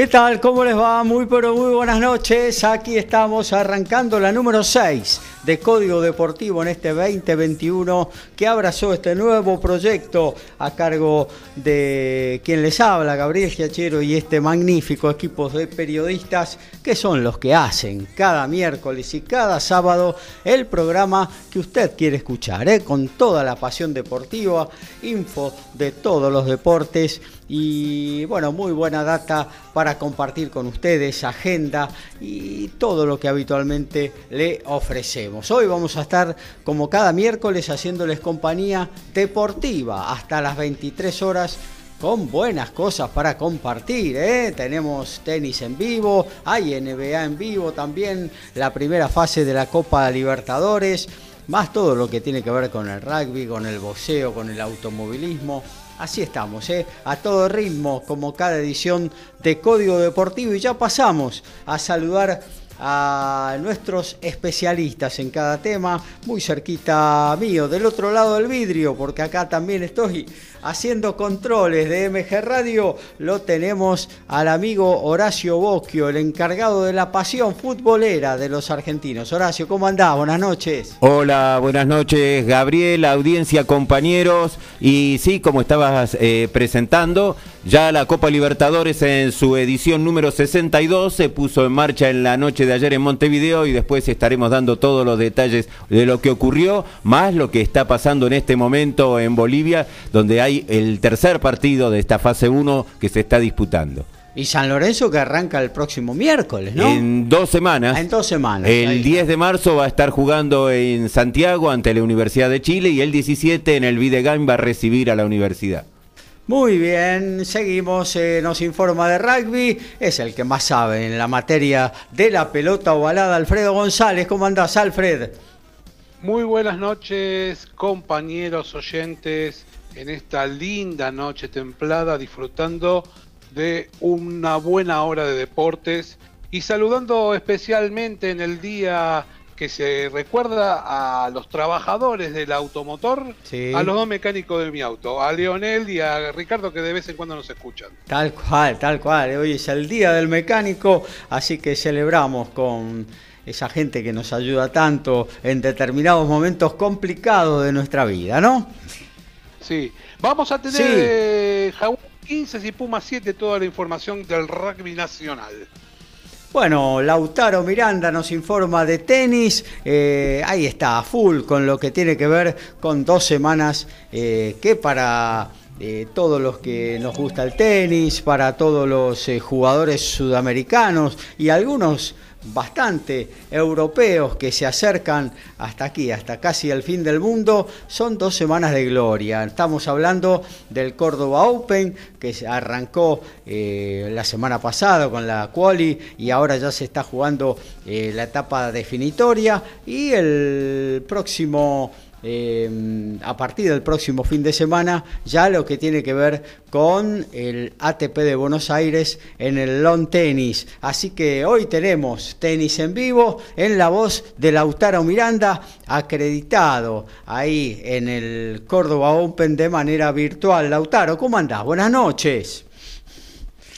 ¿Qué tal? ¿Cómo les va? Muy pero muy buenas noches. Aquí estamos arrancando la número 6 de Código Deportivo en este 2021 que abrazó este nuevo proyecto a cargo de quien les habla, Gabriel Giachero y este magnífico equipo de periodistas que son los que hacen cada miércoles y cada sábado el programa que usted quiere escuchar, ¿eh? con toda la pasión deportiva, info de todos los deportes y bueno, muy buena data para compartir con ustedes, agenda y todo lo que habitualmente le ofrecemos. Hoy vamos a estar como cada miércoles haciéndoles compañía deportiva hasta las 23 horas con buenas cosas para compartir. ¿eh? Tenemos tenis en vivo, hay NBA en vivo también, la primera fase de la Copa Libertadores, más todo lo que tiene que ver con el rugby, con el boxeo, con el automovilismo. Así estamos, ¿eh? a todo ritmo, como cada edición de Código Deportivo. Y ya pasamos a saludar a nuestros especialistas en cada tema, muy cerquita mío, del otro lado del vidrio, porque acá también estoy haciendo controles de MG Radio, lo tenemos al amigo Horacio Bosquio, el encargado de la pasión futbolera de los argentinos. Horacio, ¿cómo andás? Buenas noches. Hola, buenas noches, Gabriel, audiencia, compañeros. Y sí, como estabas eh, presentando, ya la Copa Libertadores en su edición número 62 se puso en marcha en la noche de ayer en Montevideo y después estaremos dando todos los detalles de lo que ocurrió, más lo que está pasando en este momento en Bolivia, donde hay el tercer partido de esta fase 1 que se está disputando. Y San Lorenzo que arranca el próximo miércoles, ¿no? En dos semanas. en dos semanas. El 10 de marzo va a estar jugando en Santiago ante la Universidad de Chile y el 17 en el Videgain va a recibir a la universidad. Muy bien, seguimos, eh, nos informa de rugby, es el que más sabe en la materia de la pelota ovalada, Alfredo González. ¿Cómo andás, Alfred? Muy buenas noches, compañeros oyentes en esta linda noche templada disfrutando de una buena hora de deportes y saludando especialmente en el día que se recuerda a los trabajadores del automotor, a los dos mecánicos de mi auto, a Leonel y a Ricardo que de vez en cuando nos escuchan. Tal cual, tal cual. Hoy es el día del mecánico, así que celebramos con esa gente que nos ayuda tanto en determinados momentos complicados de nuestra vida, ¿no? Sí. Vamos a tener eh, Jaguar 15 y Puma 7 toda la información del rugby nacional. Bueno, Lautaro Miranda nos informa de tenis. Eh, ahí está, a full con lo que tiene que ver con dos semanas eh, que para todos los que nos gusta el tenis, para todos los jugadores sudamericanos y algunos bastante europeos que se acercan hasta aquí, hasta casi el fin del mundo, son dos semanas de gloria. Estamos hablando del Córdoba Open, que arrancó eh, la semana pasada con la quali y ahora ya se está jugando eh, la etapa definitoria y el próximo Em, a partir del próximo fin de semana ya lo que tiene que ver con el ATP de Buenos Aires en el lawn tenis. Así que hoy tenemos tenis en vivo en la voz de Lautaro Miranda, acreditado ahí en el Córdoba Open de manera virtual. Lautaro, ¿cómo andás? Buenas noches.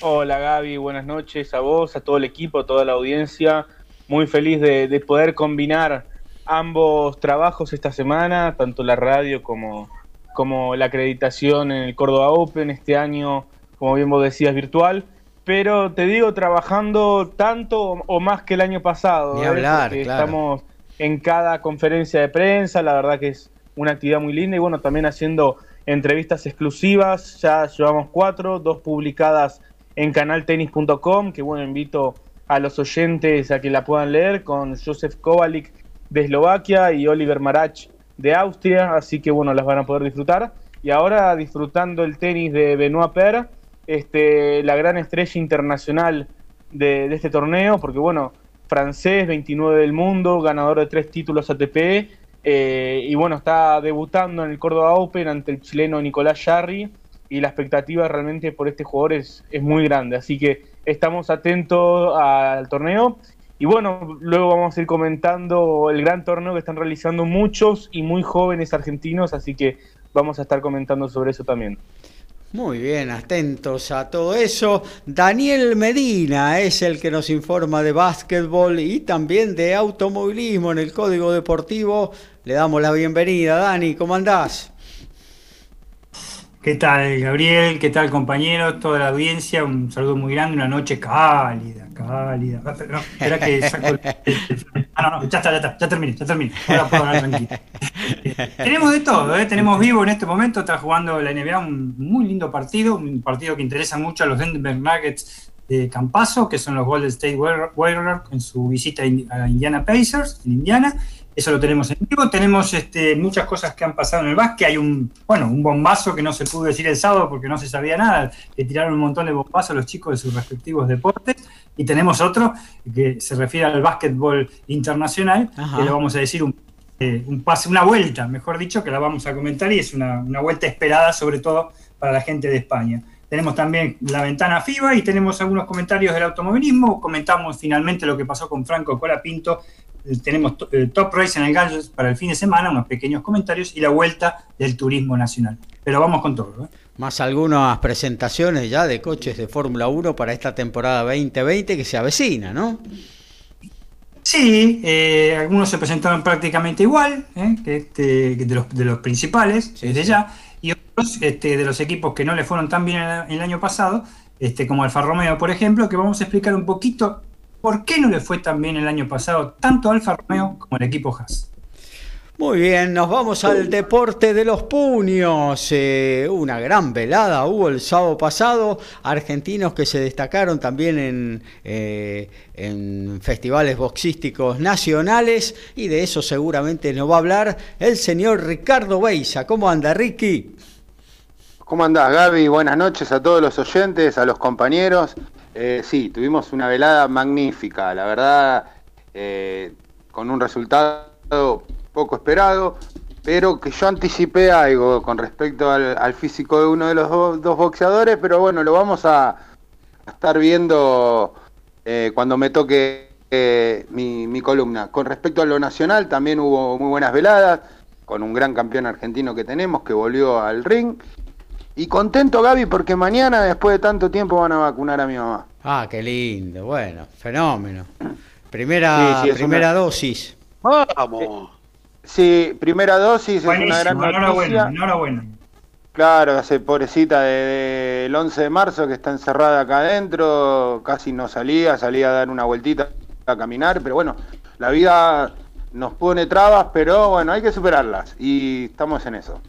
Hola Gaby, buenas noches a vos, a todo el equipo, a toda la audiencia. Muy feliz de poder combinar ambos trabajos esta semana, tanto la radio como, como la acreditación en el Córdoba Open este año, como bien vos decías, virtual. Pero te digo, trabajando tanto o más que el año pasado. Ni ¿eh? hablar, Estamos en cada conferencia de prensa, la verdad que es una actividad muy linda y bueno, también haciendo entrevistas exclusivas, ya llevamos cuatro, dos publicadas en canaltenis.com, que bueno, invito a los oyentes a que la puedan leer con Josef Kovalik de Eslovaquia y Oliver Marach de Austria, así que bueno, las van a poder disfrutar. Y ahora disfrutando el tenis de Benoit Per, este, la gran estrella internacional de, este torneo, porque bueno, francés, 29 del mundo, ganador de tres títulos ATP, eh, y bueno, está debutando en el Córdoba Open ante el chileno Nicolás Jarry, y la expectativa realmente por este jugador es, es muy grande, así que estamos atentos al torneo. Y bueno, luego vamos a ir comentando el gran torneo que están realizando muchos y muy jóvenes argentinos, así que vamos a estar comentando sobre eso también. Muy bien, atentos a todo eso. Daniel Medina es el que nos informa de básquetbol y también de automovilismo en el Código Deportivo. Le damos la bienvenida. Dani, ¿cómo andás? ¿Qué tal, Gabriel? ¿Qué tal, compañeros? Toda la audiencia, un saludo muy grande, una noche cálida, cálida. No, que saco Ah, no, no, ya está, ya está, ya terminé, ya terminé. Ahora puedo hablar tenemos de todo, ¿eh? tenemos vivo en este momento, está jugando la NBA un muy lindo partido, un partido que interesa mucho a los Denver Nuggets de Campaso, que son los Golden State Warriors en su visita a Indiana Pacers, en Indiana eso lo tenemos en vivo. Tenemos este, muchas cosas que han pasado en el básquet. Hay un, bueno, un bombazo que no se pudo decir el sábado porque no se sabía nada. Que tiraron un montón de bombazos los chicos de sus respectivos deportes. Y tenemos otro que se refiere al básquetbol internacional, que le vamos a decir un, eh, un, pase, una vuelta, mejor dicho, que la vamos a comentar y es una, una vuelta esperada sobre todo para la gente de España. Tenemos también la ventana FIBA y tenemos algunos comentarios del automovilismo. Comentamos finalmente lo que pasó con Franco Colapinto tenemos eh, Top Race en el Gallos para el fin de semana, unos pequeños comentarios y la vuelta del turismo nacional. Pero vamos con todo. ¿eh? Más algunas presentaciones ya de coches de Fórmula 1 para esta temporada 2020 que se avecina, ¿no? Sí, eh, algunos se presentaron prácticamente igual que, este, de, los, de los principales, desde ya, y otros este, de los equipos que no le fueron tan bien el, el año pasado, este, como Alfa Romeo, por ejemplo, que vamos a explicar un poquito ¿Por qué no le fue tan bien el año pasado tanto Alfa Romeo como el equipo Haas? Muy bien, nos vamos al deporte de los puños. Eh, una gran velada hubo el sábado pasado. Argentinos que se destacaron también en, eh, en festivales boxísticos nacionales. Y de eso seguramente nos va a hablar el señor Ricardo Beisa. ¿Cómo anda, Ricky? ¿Cómo andás, Gaby? Buenas noches a todos los oyentes, a los compañeros. Eh, sí, tuvimos una velada magnífica, la verdad, eh, con un resultado poco esperado, pero que yo anticipé algo con respecto al, físico de uno de los dos boxeadores, pero bueno, lo vamos a, estar viendo eh, cuando me toque mi, mi columna. Con respecto a lo nacional, también hubo muy buenas veladas, con un gran campeón argentino que tenemos que volvió al ring y contento, Gaby, porque mañana, después de tanto tiempo, van a vacunar a mi mamá. Ah, qué lindo. Bueno, fenómeno. Primera, primera dosis. Vamos. Sí, primera dosis es una gran noticia. Enhorabuena, Claro, hace pobrecita del 11 de marzo que está encerrada acá adentro, casi no salía, salía a dar una vueltita a caminar, pero bueno, la vida nos pone trabas, pero bueno, hay que superarlas y estamos en eso.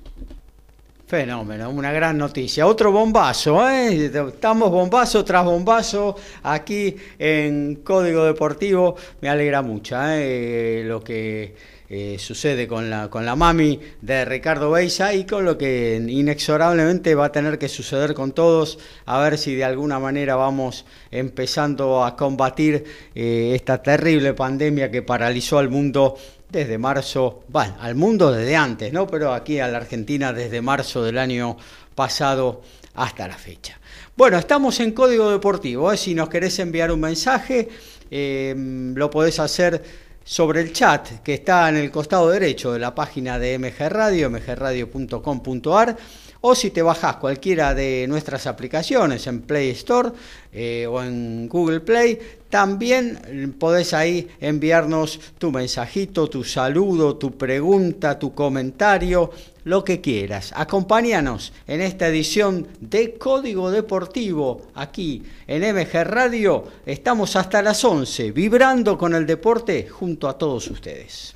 Fenómeno, una gran noticia. Otro bombazo, ¿eh? estamos bombazo tras bombazo aquí en Código Deportivo. Me alegra mucho ¿eh? lo que eh, sucede con la, con la mami de Ricardo Beisa y con lo que inexorablemente va a tener que suceder con todos, a ver si de alguna manera vamos empezando a combatir eh, esta terrible pandemia que paralizó al mundo desde marzo, bueno, al mundo desde antes, ¿no? Pero aquí a la Argentina desde marzo del año pasado hasta la fecha. Bueno, estamos en Código Deportivo, ¿eh? si nos querés enviar un mensaje, eh, lo podés hacer sobre el chat que está en el costado derecho de la página de MG Radio, mgradio.com.ar o si te bajas cualquiera de nuestras aplicaciones en Play Store eh, o en Google Play, también podés ahí enviarnos tu mensajito, tu saludo, tu pregunta, tu comentario, lo que quieras. Acompáñanos en esta edición de Código Deportivo aquí en MG Radio. Estamos hasta las 11, vibrando con el deporte junto a todos ustedes.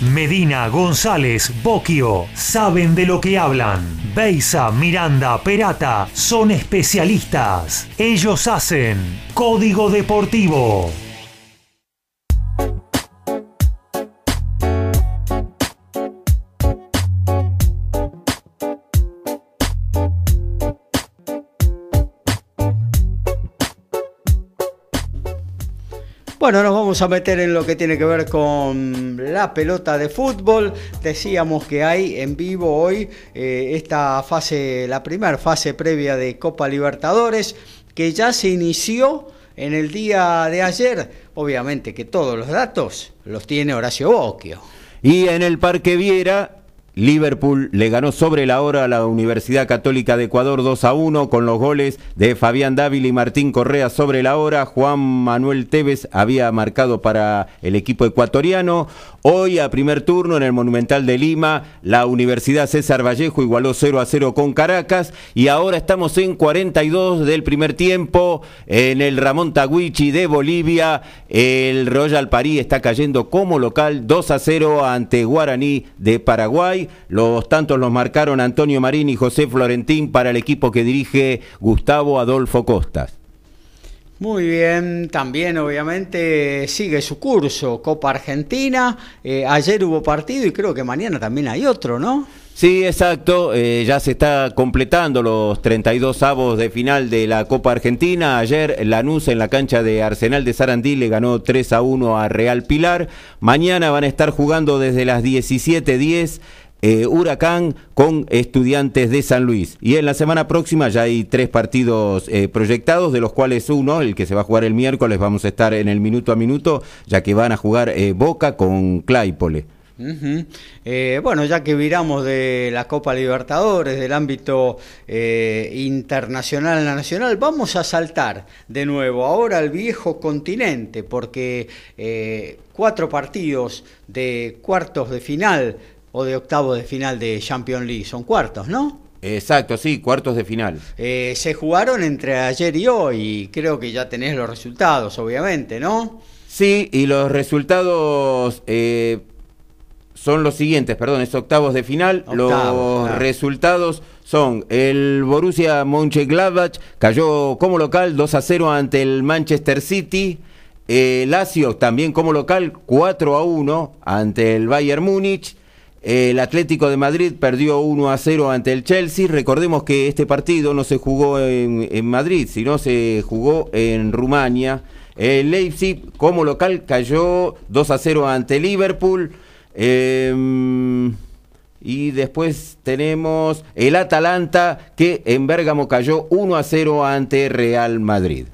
Medina, González, Boquio, saben de lo que hablan. Beisa, Miranda, Perata, son especialistas. Ellos hacen Código Deportivo. Bueno, nos vamos a meter en lo que tiene que ver con la pelota de fútbol. Decíamos que hay en vivo hoy eh, esta fase, la primera fase previa de Copa Libertadores, que ya se inició en el día de ayer. Obviamente que todos los datos los tiene Horacio Bocchio. Y en el Parque Viera, Liverpool le ganó sobre la hora a la Universidad Católica de Ecuador 2 a 1 con los goles de Fabián Dávila y Martín Correa sobre la hora. Juan Manuel Tevez había marcado para el equipo ecuatoriano. Hoy a primer turno en el Monumental de Lima, la Universidad César Vallejo igualó 0 a 0 con Caracas y ahora estamos en 42 del primer tiempo en el Ramón Taguichi de Bolivia. El Royal París está cayendo como local 2 a 0 ante Guaraní de Paraguay. Los tantos los marcaron Antonio Marín y José Florentín para el equipo que dirige Gustavo Adolfo Costas. Muy bien, también obviamente sigue su curso Copa Argentina. Eh, ayer hubo partido y creo que mañana también hay otro, ¿no? Sí, exacto. Eh, ya se está completando los 32 avos de final de la Copa Argentina. Ayer Lanús en la cancha de Arsenal de Sarandí le ganó 3 a 1 a Real Pilar. Mañana van a estar jugando desde las 17.10 eh, Huracán con estudiantes de San Luis. Y en la semana próxima ya hay tres partidos eh, proyectados, de los cuales uno, el que se va a jugar el miércoles, vamos a estar en el minuto a minuto, ya que van a jugar eh, Boca con Claypole. bueno, ya que viramos de la Copa Libertadores, del ámbito internacional a nacional, vamos a saltar de nuevo ahora al viejo continente, porque cuatro partidos de cuartos de final o de octavo de final de Champions League. Son cuartos, ¿no? Exacto, sí, cuartos de final. Eh, se jugaron entre ayer y hoy y creo que ya tenés los resultados, obviamente, ¿no? Sí, y los resultados eh, son los siguientes, perdón, es octavos de final. los resultados son el Borussia Mönchengladbach cayó como local 2 a 0 ante el Manchester City. El Lazio también como local 4 a 1 ante el Bayern Múnich. El Atlético de Madrid perdió 1 a 0 ante el Chelsea. Recordemos que este partido no se jugó en, Madrid, sino se jugó en Rumania. El Leipzig, como local, cayó 2 a 0 ante Liverpool. Em, y después tenemos el Atalanta, que en Bérgamo cayó 1 a 0 ante Real Madrid.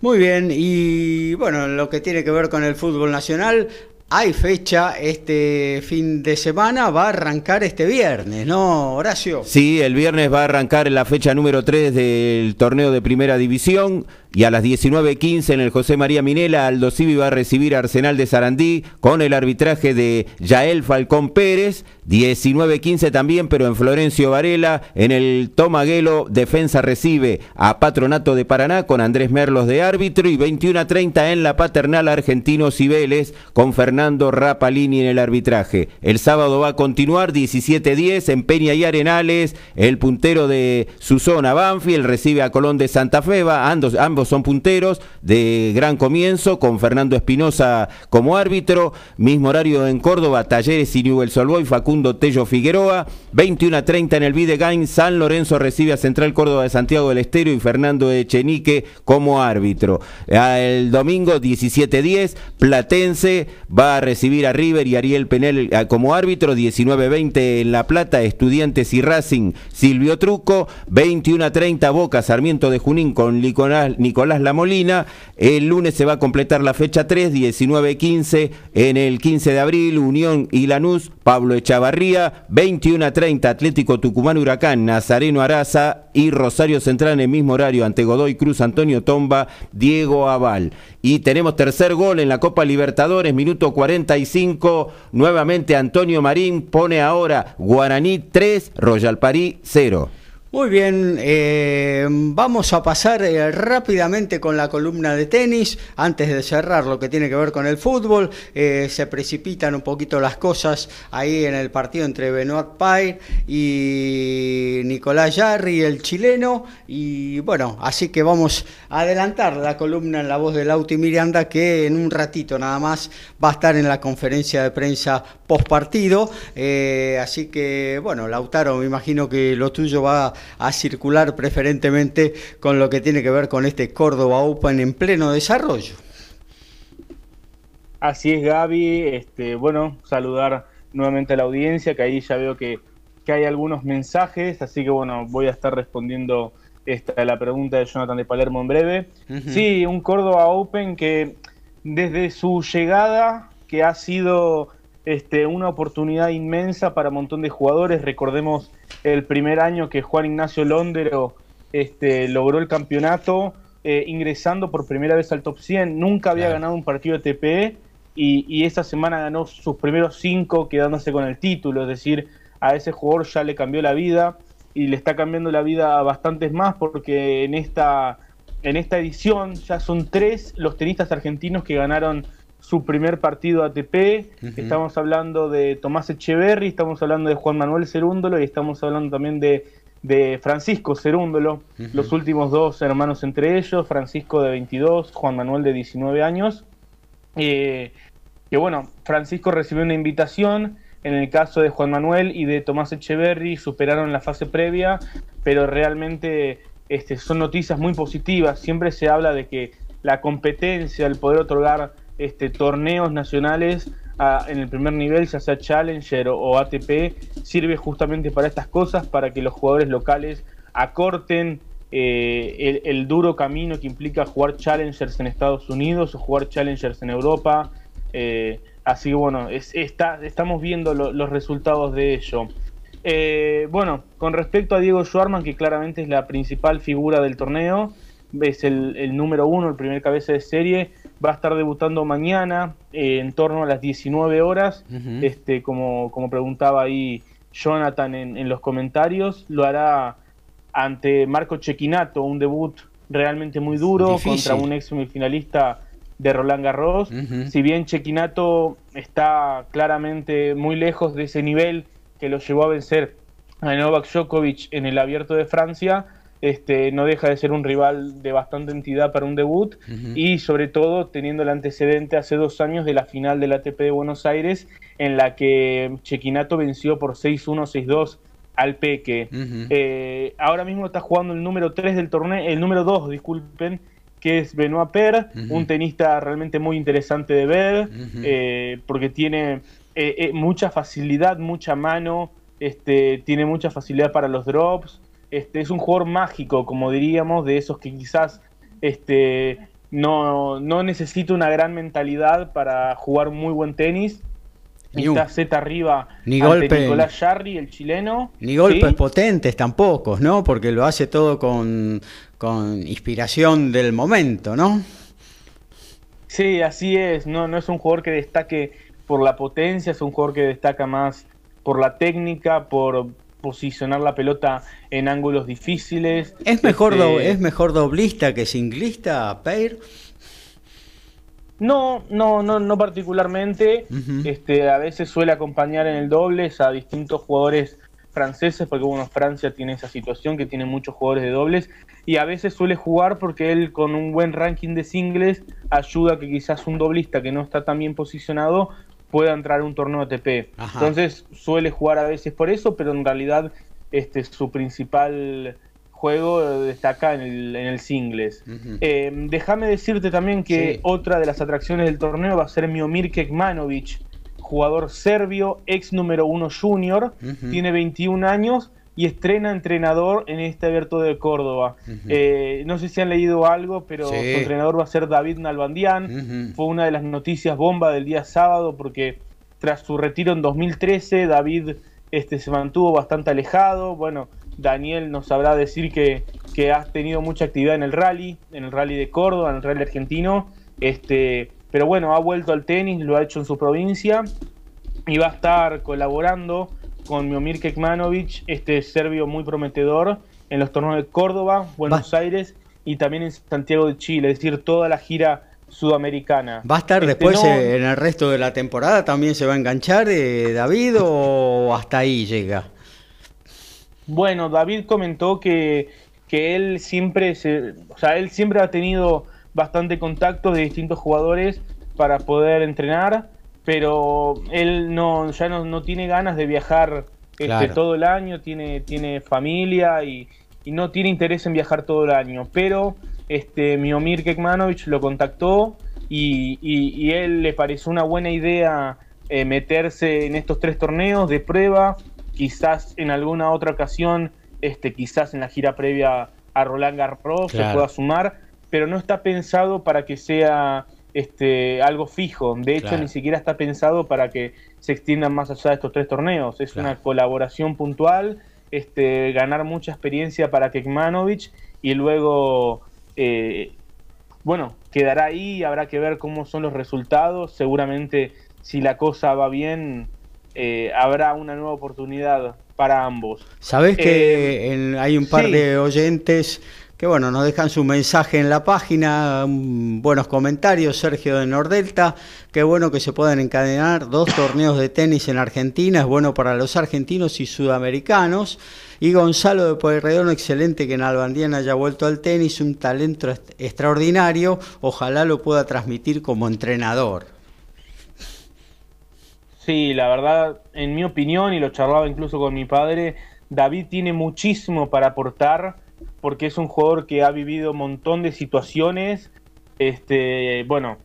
Muy bien, y bueno, lo que tiene que ver con el fútbol nacional, hay fecha este fin de semana, va a arrancar este viernes, ¿no, Horacio? Sí, el viernes va a arrancar la fecha número 3 del torneo de primera división y a las 19.15 en el José María Minela, Aldo Civi va a recibir a Arsenal de Sarandí con el arbitraje de Yael Falcón Pérez. 19.15 también, pero en Florencio Varela, en el Tomaguelo, Defensa recibe a Patronato de Paraná con Andrés Merlos de árbitro y 21.30 en la Paternal Argentino Cibeles con Fernando Rapalini en el arbitraje. El sábado va a continuar 17.10 en Peña y Arenales, el puntero de su zona Banfield recibe a Colón de Santa Fe, ambos, ambos son punteros de gran comienzo, con Fernando Espinosa como árbitro. Mismo horario en Córdoba, Talleres y Newell Solboy, Facundo Tello Figueroa. 21 a 30 en el Videgain, San Lorenzo recibe a Central Córdoba de Santiago del Estero y Fernando Echenique como árbitro. El domingo 17-10, Platense va a recibir a River y Ariel Penel eh, como árbitro. 19-20 en La Plata, Estudiantes y Racing, Silvio Truco. 21 a 30, Boca, Sarmiento de Junín con Nicolás Lamolina. El lunes se va a completar la fecha 3, 19-15 en el 15 de abril, Unión y Lanús, Pablo Echavarría. 21 a 30, Atlético Tucumán Huracán, Nazareno Araza y Rosario Central en el mismo horario ante Godoy Cruz, Antonio Tomba, Diego Aval. Y tenemos tercer gol en la Copa Libertadores, minuto 45. Nuevamente Antonio Marín pone ahora Guaraní 3, Royal París 0. Muy bien, eh, vamos a pasar eh, rápidamente con la columna de tenis. Antes de cerrar lo que tiene que ver con el fútbol, eh, se precipitan un poquito las cosas ahí en el partido entre Benoit Paire y Nicolás Jarry, el chileno. Y bueno, así que vamos a adelantar la columna en la voz de Lauti Miranda, que en un ratito nada más va a estar en la conferencia de prensa post partido. así que bueno, Lautaro, me imagino que lo tuyo va a circular preferentemente con lo que tiene que ver con este Córdoba Open en pleno desarrollo. Así es, Gaby. Este, bueno, saludar nuevamente a la audiencia, que ahí ya veo que, hay algunos mensajes, así que bueno, voy a estar respondiendo esta, la pregunta de Jonathan de Palermo en breve. Sí, un Córdoba Open que desde su llegada, que ha sido este, una oportunidad inmensa para un montón de jugadores, recordemos el primer año que Juan Ignacio Londero este, logró el campeonato, eh, ingresando por primera vez al top 100. Nunca había ganado un partido de TPE y, y, esta semana ganó sus primeros cinco quedándose con el título. Es decir, a ese jugador ya le cambió la vida y le está cambiando la vida a bastantes más porque en esta, en esta edición ya son tres los tenistas argentinos que ganaron su primer partido ATP. Estamos hablando de Tomás Echeverry, estamos hablando de Juan Manuel Cerúndolo y estamos hablando también de, de Francisco Cerúndolo, los últimos dos hermanos entre ellos, Francisco de 22, Juan Manuel de 19 años. Eh, que bueno, Francisco recibió una invitación. En el caso de Juan Manuel y de Tomás Echeverry superaron la fase previa, pero realmente este, son noticias muy positivas. Siempre se habla de que la competencia, el poder otorgar este, torneos nacionales en el primer nivel, ya sea Challenger o, ATP, sirve justamente para estas cosas, para que los jugadores locales acorten eh, el, duro camino que implica jugar Challengers en Estados Unidos o jugar Challengers en Europa. Eh, así que bueno, está, estamos viendo los resultados de ello. Eh, bueno, con respecto a Diego Schwarman, que claramente es la principal figura del torneo, es el, número uno, el primer cabeza de serie, va a estar debutando mañana eh, en torno a las 19 horas, este, como, como preguntaba ahí Jonathan en, los comentarios, lo hará ante Marco Chequinato, un debut realmente muy duro contra un ex semifinalista de Roland Garros. Si bien Chequinato está claramente muy lejos de ese nivel que lo llevó a vencer a Novak Djokovic en el Abierto de Francia, este, no deja de ser un rival de bastante entidad para un debut y sobre todo teniendo el antecedente hace dos años de la final del ATP de Buenos Aires en la que Chequinato venció por 6-1, 6-2 al Peque. Eh, ahora mismo está jugando el número 3 del torneo, el número 2, disculpen, que es Benoit Per, un tenista realmente muy interesante de ver, eh, porque tiene eh, mucha facilidad, mucha mano, este, tiene mucha facilidad para los drops, este, es un jugador mágico, como diríamos, de esos que quizás este, no, necesita una gran mentalidad para jugar muy buen tenis. Ni está Z arriba ni golpe, Nicolás Jarry, el chileno. Ni golpes potentes tampoco, ¿no? Porque lo hace todo con, con inspiración del momento, ¿no? Sí, así es. No, no es un jugador que destaque por la potencia, es un jugador que destaca más por la técnica, por, posicionar la pelota en ángulos difíciles. ¿Es mejor, este, ¿es mejor doblista que singlista, Peir? No, no, no, no particularmente. este, a veces suele acompañar en el dobles a distintos jugadores franceses, porque bueno, Francia tiene esa situación que tiene muchos jugadores de dobles, y a veces suele jugar porque él con un buen ranking de singles ayuda a que quizás un doblista que no está tan bien posicionado pueda entrar a un torneo ATP. Entonces suele jugar a veces por eso, pero en realidad este, su principal juego destaca en el, en el singles. Eh, déjame decirte también que otra de las atracciones del torneo va a ser Miomir Kekmanovic, jugador serbio, ex número uno junior, tiene 21 años y estrena entrenador en este abierto de Córdoba. Eh, no sé si han leído algo, pero su entrenador va a ser David Nalbandián. Fue una de las noticias bomba del día sábado porque tras su retiro en 2013 David este, se mantuvo bastante alejado. Bueno, Daniel nos sabrá decir que, que ha tenido mucha actividad en el rally, en el rally de Córdoba, en el rally argentino. Este, pero bueno, ha vuelto al tenis, lo ha hecho en su provincia y va a estar colaborando con Miomir Kekmanovic, este serbio muy prometedor, en los torneos de Córdoba, Buenos Aires y también en Santiago de Chile, es decir, toda la gira sudamericana. ¿Va a estar Este, después no- eh, en el resto de la temporada? ¿También se va a enganchar eh, David o hasta ahí llega? Bueno, David comentó que, que él siempre se, o sea, él siempre ha tenido bastante contacto de distintos jugadores para poder entrenar, pero él no, ya no, no tiene ganas de viajar este, Claro. todo el año, tiene, tiene familia y, y no tiene interés en viajar todo el año. Pero este Miomir Kekmanovic lo contactó y, y, y él le pareció una buena idea eh, meterse en estos tres torneos de prueba, quizás en alguna otra ocasión, este, quizás en la gira previa a Roland Garros se pueda sumar, pero no está pensado para que sea este, algo fijo. De hecho, Claro. ni siquiera está pensado para que se extiendan más allá de estos tres torneos. Es Claro. una colaboración puntual, este, ganar mucha experiencia para Kekmanovic y luego, eh, bueno, quedará ahí, habrá que ver cómo son los resultados. Seguramente, si la cosa va bien, eh, habrá una nueva oportunidad para ambos. Sabés que Eh, en- hay un par sí. de oyentes que bueno, nos dejan su mensaje en la página, buenos comentarios, Sergio de Nordelta, qué bueno que se puedan encadenar dos torneos de tenis en Argentina, es bueno para los argentinos y sudamericanos. Y Gonzalo de Pueyrredón, excelente que en Albandiana haya vuelto al tenis, un talento extraordinario, ojalá lo pueda transmitir como entrenador. Sí, la verdad, en mi opinión, y lo charlaba incluso con mi padre, David tiene muchísimo para aportar porque es un jugador que ha vivido un montón de situaciones. Este, bueno,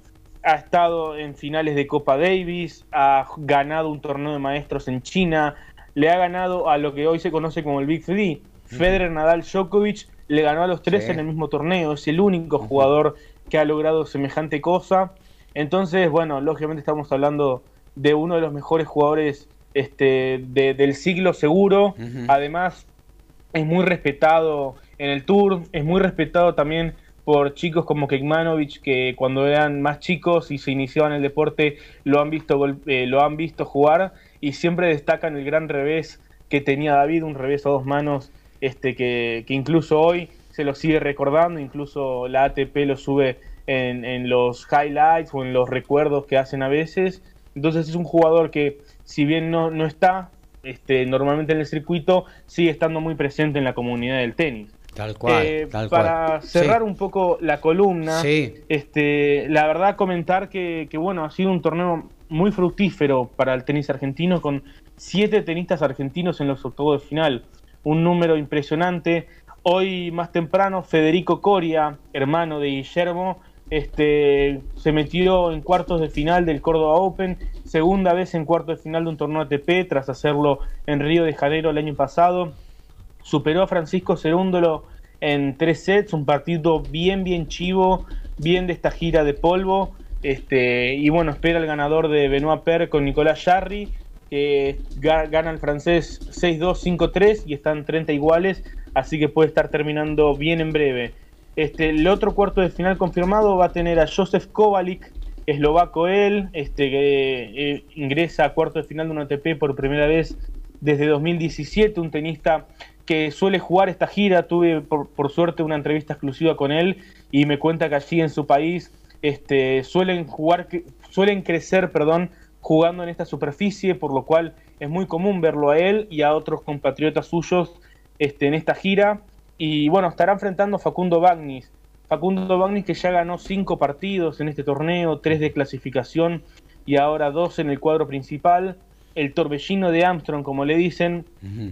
ha estado en finales de Copa Davis, ha ganado un torneo de maestros en China, le ha ganado a lo que hoy se conoce como el Big Three. Federer, Nadal, Djokovic le ganó a los tres Sí. en el mismo torneo. Es el único jugador que ha logrado semejante cosa. Entonces, bueno, lógicamente estamos hablando de uno de los mejores jugadores este, de- del siglo seguro. Además, es muy respetado en el tour, es muy respetado también por chicos como Kekmanovic, que cuando eran más chicos y se iniciaban el deporte lo han visto, eh, lo han visto jugar y siempre destacan el gran revés que tenía David, un revés a dos manos este, que, que incluso hoy se lo sigue recordando, incluso la ATP lo sube en, en los highlights o en los recuerdos que hacen a veces. Entonces es un jugador que si bien no, no está este, normalmente en el circuito, sigue estando muy presente en la comunidad del tenis. Tal cual, Eh, tal cual. para cerrar Sí. un poco la columna, Sí. este, la verdad comentar que, que, bueno, ha sido un torneo muy fructífero para el tenis argentino con siete tenistas argentinos en los octavos de final, un número impresionante. Hoy más temprano Federico Coria, hermano de Guillermo, este, se metió en cuartos de final del Córdoba Open, segunda vez en cuartos de final de un torneo ATP tras hacerlo en Río de Janeiro el año pasado superó a Francisco Cerúndolo en tres sets, un partido bien, bien chivo, bien de esta gira de polvo. Este, y bueno, espera el ganador de Benoit Per con Nicolás Jarry, que ga- gana el francés 6-2, 5-3 y están 30 iguales, así que puede estar terminando bien en breve. Este, el otro cuarto de final confirmado va a tener a Josef Kovalik, eslovaco él, este, que eh, ingresa a cuarto de final de un ATP por primera vez desde 2017, un tenista que suele jugar esta gira. Tuve por, por suerte una entrevista exclusiva con él y me cuenta que allí en su país este, suelen jugar, suelen crecer, perdón, jugando en esta superficie, por lo cual es muy común verlo a él y a otros compatriotas suyos este, en esta gira. Y bueno, estará enfrentando a Facundo Bagnis. Facundo Bagnis que ya ganó cinco partidos en este torneo, tres de clasificación y ahora dos en el cuadro principal. El torbellino de Armstrong, como le dicen,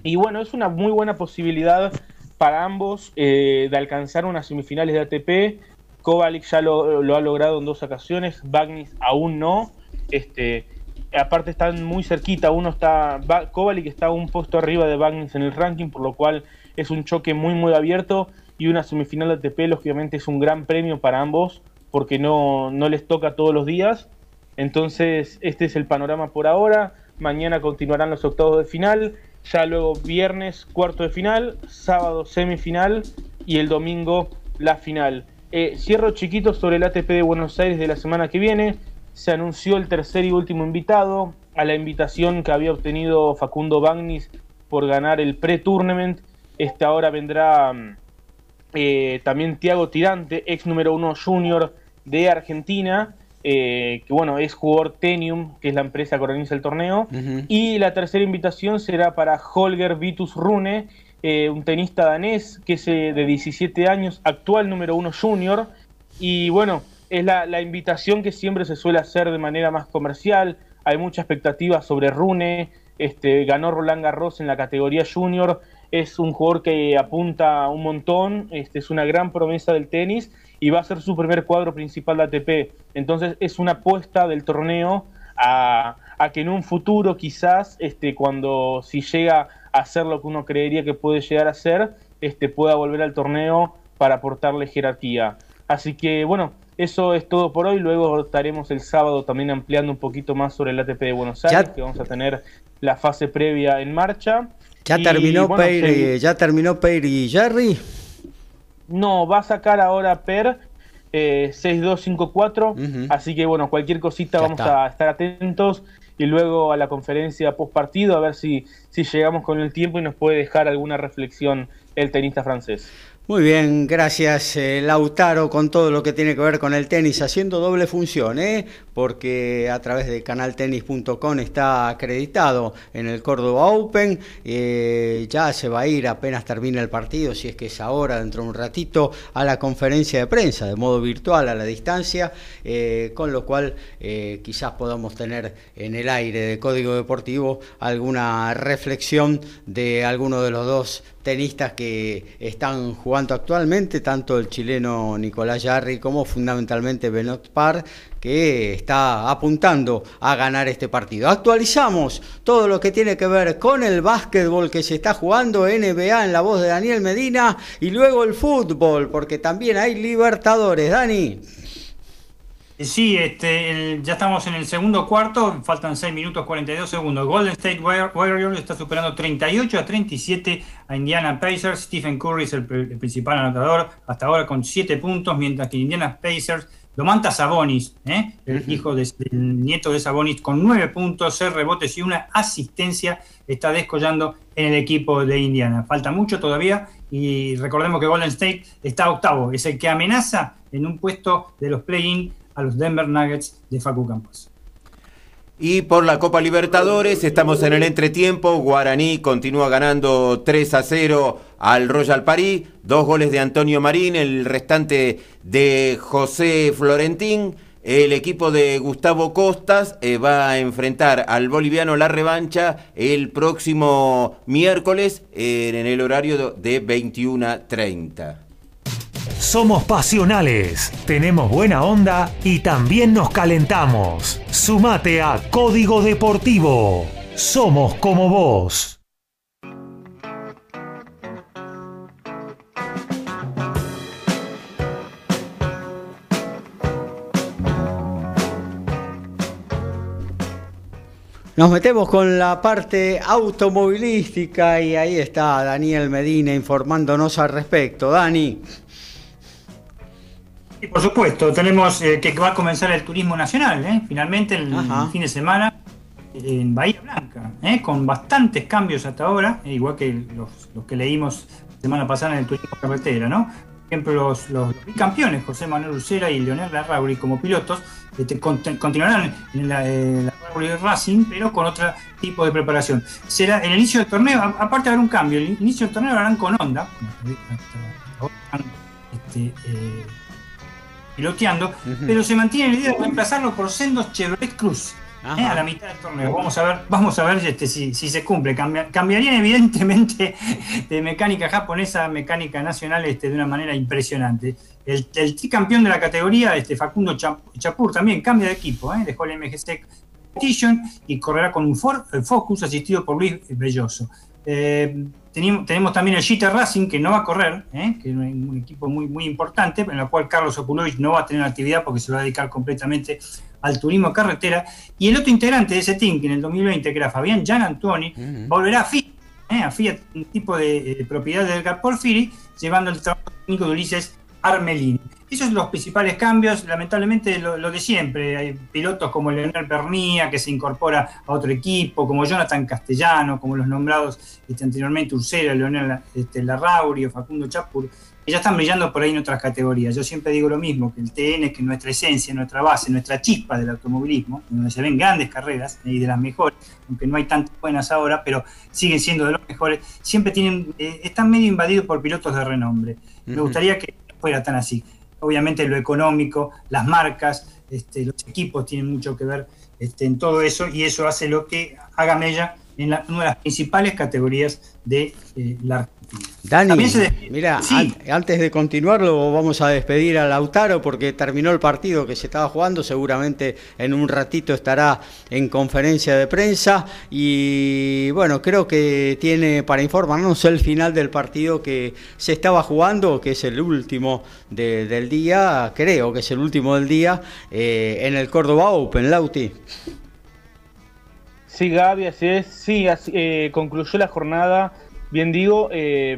y bueno, es una muy buena posibilidad para ambos eh, de alcanzar unas semifinales de ATP. Kovalik ya lo, lo ha logrado en dos ocasiones, Bagnis aún no. Este, aparte están muy cerquita, uno está, Ba- Kovalik está un puesto arriba de Bagnis en el ranking, por lo cual es un choque muy muy abierto y una semifinal de ATP lógicamente es un gran premio para ambos porque no, no les toca todos los días. Entonces, este es el panorama por ahora. Mañana continuarán los octavos de final. Ya luego viernes cuarto de final, sábado semifinal y el domingo la final. Eh, cierro chiquito sobre el ATP de Buenos Aires de la semana que viene. Se anunció el tercer y último invitado a la invitación que había obtenido Facundo Bagnis por ganar el pre-tournament Este ahora vendrá mm, eh, también Tiago Tirante, ex número uno junior de Argentina, eh, que bueno, es jugador Tenium, que es la empresa que organiza el torneo. Y la tercera invitación será para Holger Vitus Rune, eh, un tenista danés que es de 17 años, actual número uno junior. Y bueno, es la, la, invitación que siempre se suele hacer de manera más comercial. Hay mucha expectativa sobre Rune. Este, ganó Roland Garros en la categoría junior es un jugador que apunta un montón, este, es una gran promesa del tenis y va a ser su primer cuadro principal de ATP. Entonces es una apuesta del torneo a, que en un futuro quizás, este, cuando si llega a hacer lo que uno creería que puede llegar a ser, este, pueda volver al torneo para aportarle jerarquía. Así que bueno, eso es todo por hoy. Luego estaremos el sábado también ampliando un poquito más sobre el ATP de Buenos Aires, que vamos a tener la fase previa en marcha. ¿Ya terminó Peir, ¿Ya terminó y Jerry? No, va a sacar ahora Per eh, 6254. Así que bueno, cualquier cosita vamos a estar atentos. Y luego a la conferencia post partido a ver si, si llegamos con el tiempo y nos puede dejar alguna reflexión el tenista francés. Muy bien, gracias eh, Lautaro con todo lo que tiene que ver con el tenis, haciendo doble función, ¿eh? Porque a través de canaltenis.com está acreditado en el Córdoba Open, eh, ya se va a ir apenas termine el partido, si es que es ahora, dentro de un ratito, a la conferencia de prensa, de modo virtual, a la distancia, con lo cual quizás podamos tener en el aire de Código Deportivo alguna reflexión de alguno de los dos tenistas que están jugando actualmente, tanto el chileno Nicolás Yarri como fundamentalmente Benot Par, que está apuntando a ganar este partido. Actualizamos todo lo que tiene que ver con el básquetbol que se está jugando, NBA en la voz de Daniel Medina, y luego el fútbol, porque también hay Libertadores. Dani. Sí, este, ya estamos en el segundo cuarto, faltan 6 minutos 42 segundos. Golden State Warriors está superando 38 a 37 a Indiana Pacers. Stephen Curry es el, principal anotador hasta ahora con 7 puntos, mientras que Indiana Pacers lo manta Sabonis, ¿eh? el hijo del nieto de Sabonis, con 9 puntos, 6 rebotes y una asistencia, está descollando en el equipo de Indiana. Falta mucho todavía y recordemos que Golden State está octavo, es el que amenaza en un puesto de los play-in a los Denver Nuggets de Facu Campos. Y por la Copa Libertadores estamos en el entretiempo. Guaraní continúa ganando 3 a 0 al Royal París. Dos goles de Antonio Marín, el restante de José Florentín. El equipo de Gustavo Costas eh, va a enfrentar al boliviano la revancha el próximo miércoles en el horario de 21 a 30. Somos pasionales, tenemos buena onda y también nos calentamos. Sumate a Código Deportivo. Somos como vos. Nos metemos con la parte automovilística y ahí está Daniel Medina informándonos al respecto. Dani. Y por supuesto, tenemos eh, que va a comenzar el turismo nacional, ¿eh? finalmente el, fin de semana en Bahía Blanca, ¿eh? con bastantes cambios hasta ahora, igual que los, que leímos la semana pasada en el turismo carretera, ¿no? Por ejemplo, los, los, bicampeones, José Manuel Lucera y Leonel Larrauri como pilotos, este, continuarán en la, la Racing, pero con otro tipo de preparación. Será el inicio del torneo, aparte de haber un cambio, el inicio del torneo lo harán con Honda, este, piloteando, pero se mantiene la idea de reemplazarlo por sendos Chevrolet Cruz. ¿eh? a la mitad del torneo. Vamos a ver, vamos a ver este, si, se cumple. cambiarían evidentemente de mecánica japonesa a mecánica nacional este, de una manera impresionante. El, el tricampeón de la categoría, este, Facundo Chapur, también cambia de equipo, ¿eh? dejó el MGC Competition y correrá con un Ford Focus asistido por Luis Belloso. Eh, tenemos, también el Jeter Racing, que no va a correr, ¿eh? que es un equipo muy, muy importante, en el cual Carlos Okulovich no va a tener actividad porque se va a dedicar completamente al turismo carretera. Y el otro integrante de ese team, que en el 2020, que era Fabián Gian Antoni, volverá a Fiat, ¿eh? a Fiat, un tipo de, propiedad de Edgar Porfiri, llevando el trabajo técnico de Ulises Armelini. Esos son los principales cambios, lamentablemente lo, de siempre. Hay pilotos como Leonel Pernía que se incorpora a otro equipo, como Jonathan Castellano, como los nombrados este, anteriormente Ursera, Leonel este, Larraurio, Facundo Chapur, que ya están brillando por ahí en otras categorías. Yo siempre digo lo mismo, que el TN, que nuestra esencia, nuestra base, nuestra chispa del automovilismo, donde se ven grandes carreras y de las mejores, aunque no hay tantas buenas ahora, pero siguen siendo de los mejores, siempre tienen, eh, están medio invadidos por pilotos de renombre. Me gustaría que fuera tan así obviamente lo económico, las marcas, este, los equipos tienen mucho que ver este, en todo eso y eso hace lo que haga Mella en una de las principales categorías de eh, la Dani, mira, antes de continuarlo vamos a despedir a Lautaro porque terminó el partido que se estaba jugando, seguramente en un ratito estará en conferencia de prensa y bueno, creo que tiene para informarnos el final del partido que se estaba jugando, que es el último del día, creo que es el último del día, eh, en el Córdoba Open, Lauti. Sí, Gaby, así es. Sí, eh, concluyó la jornada. Bien digo, eh,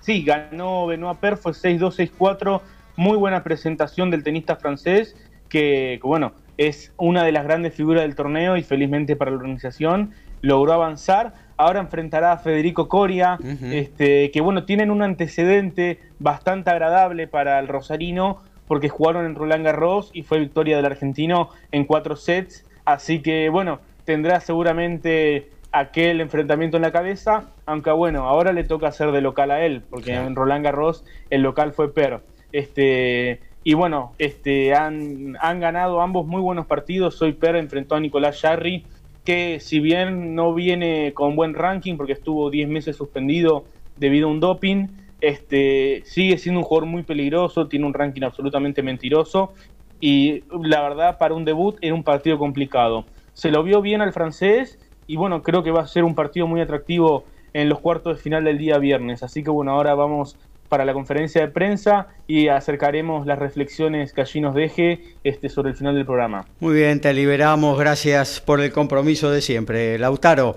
sí, ganó Benoit Per, fue 6-2, 6-4. Muy buena presentación del tenista francés, que, bueno, es una de las grandes figuras del torneo y felizmente para la organización logró avanzar. Ahora enfrentará a Federico Coria, este, que bueno, tienen un antecedente bastante agradable para el rosarino, porque jugaron en Roland Garros y fue victoria del argentino en cuatro sets. Así que bueno, tendrá seguramente aquel enfrentamiento en la cabeza, aunque bueno, ahora le toca hacer de local a él, porque en Roland Garros el local fue Per. Este, y bueno, este, han, han ganado ambos muy buenos partidos. Soy Per enfrentó a Nicolás Jarry, que si bien no viene con buen ranking, porque estuvo 10 meses suspendido debido a un doping, este, sigue siendo un jugador muy peligroso, tiene un ranking absolutamente mentiroso. Y la verdad, para un debut era un partido complicado se lo vio bien al francés y bueno, creo que va a ser un partido muy atractivo en los cuartos de final del día viernes. Así que bueno, ahora vamos para la conferencia de prensa y acercaremos las reflexiones que allí nos deje este, sobre el final del programa. Muy bien, te liberamos. Gracias por el compromiso de siempre. Lautaro.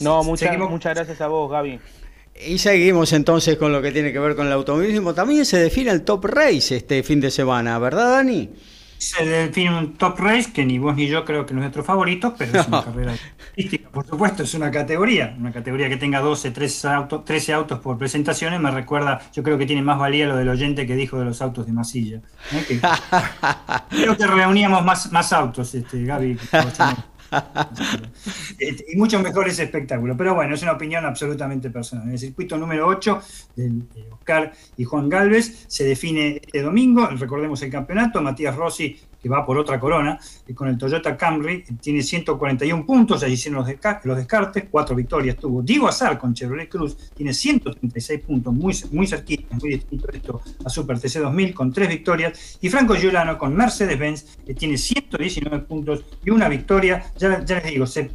No, muchas, muchas gracias a vos, Gaby. Y seguimos entonces con lo que tiene que ver con el automovilismo. También se define el Top Race este fin de semana, ¿verdad, Dani? Se define un top race que ni vos ni yo creo que no es nuestro favorito, pero es una carrera artística, por supuesto, es una categoría, una categoría que tenga 12, 13 autos, 13 autos por presentaciones, me recuerda, yo creo que tiene más valía lo del oyente que dijo de los autos de masilla. ¿eh? creo que reuníamos más, más autos, este, Gaby. Este, y mucho mejor ese espectáculo. Pero bueno, es una opinión absolutamente personal. En el circuito número 8 de Oscar y Juan Galvez se define este domingo, recordemos el campeonato, Matías Rossi que va por otra corona, con el Toyota Camry, tiene 141 puntos, allí hicieron los, los descartes, cuatro victorias tuvo. Diego Azar con Chevrolet Cruz tiene 136 puntos, muy, muy cerquita, muy distinto esto a Super TC 2000, con tres victorias. Y Franco Giuliano con Mercedes-Benz, que tiene 119 puntos y una victoria. Ya, les digo, se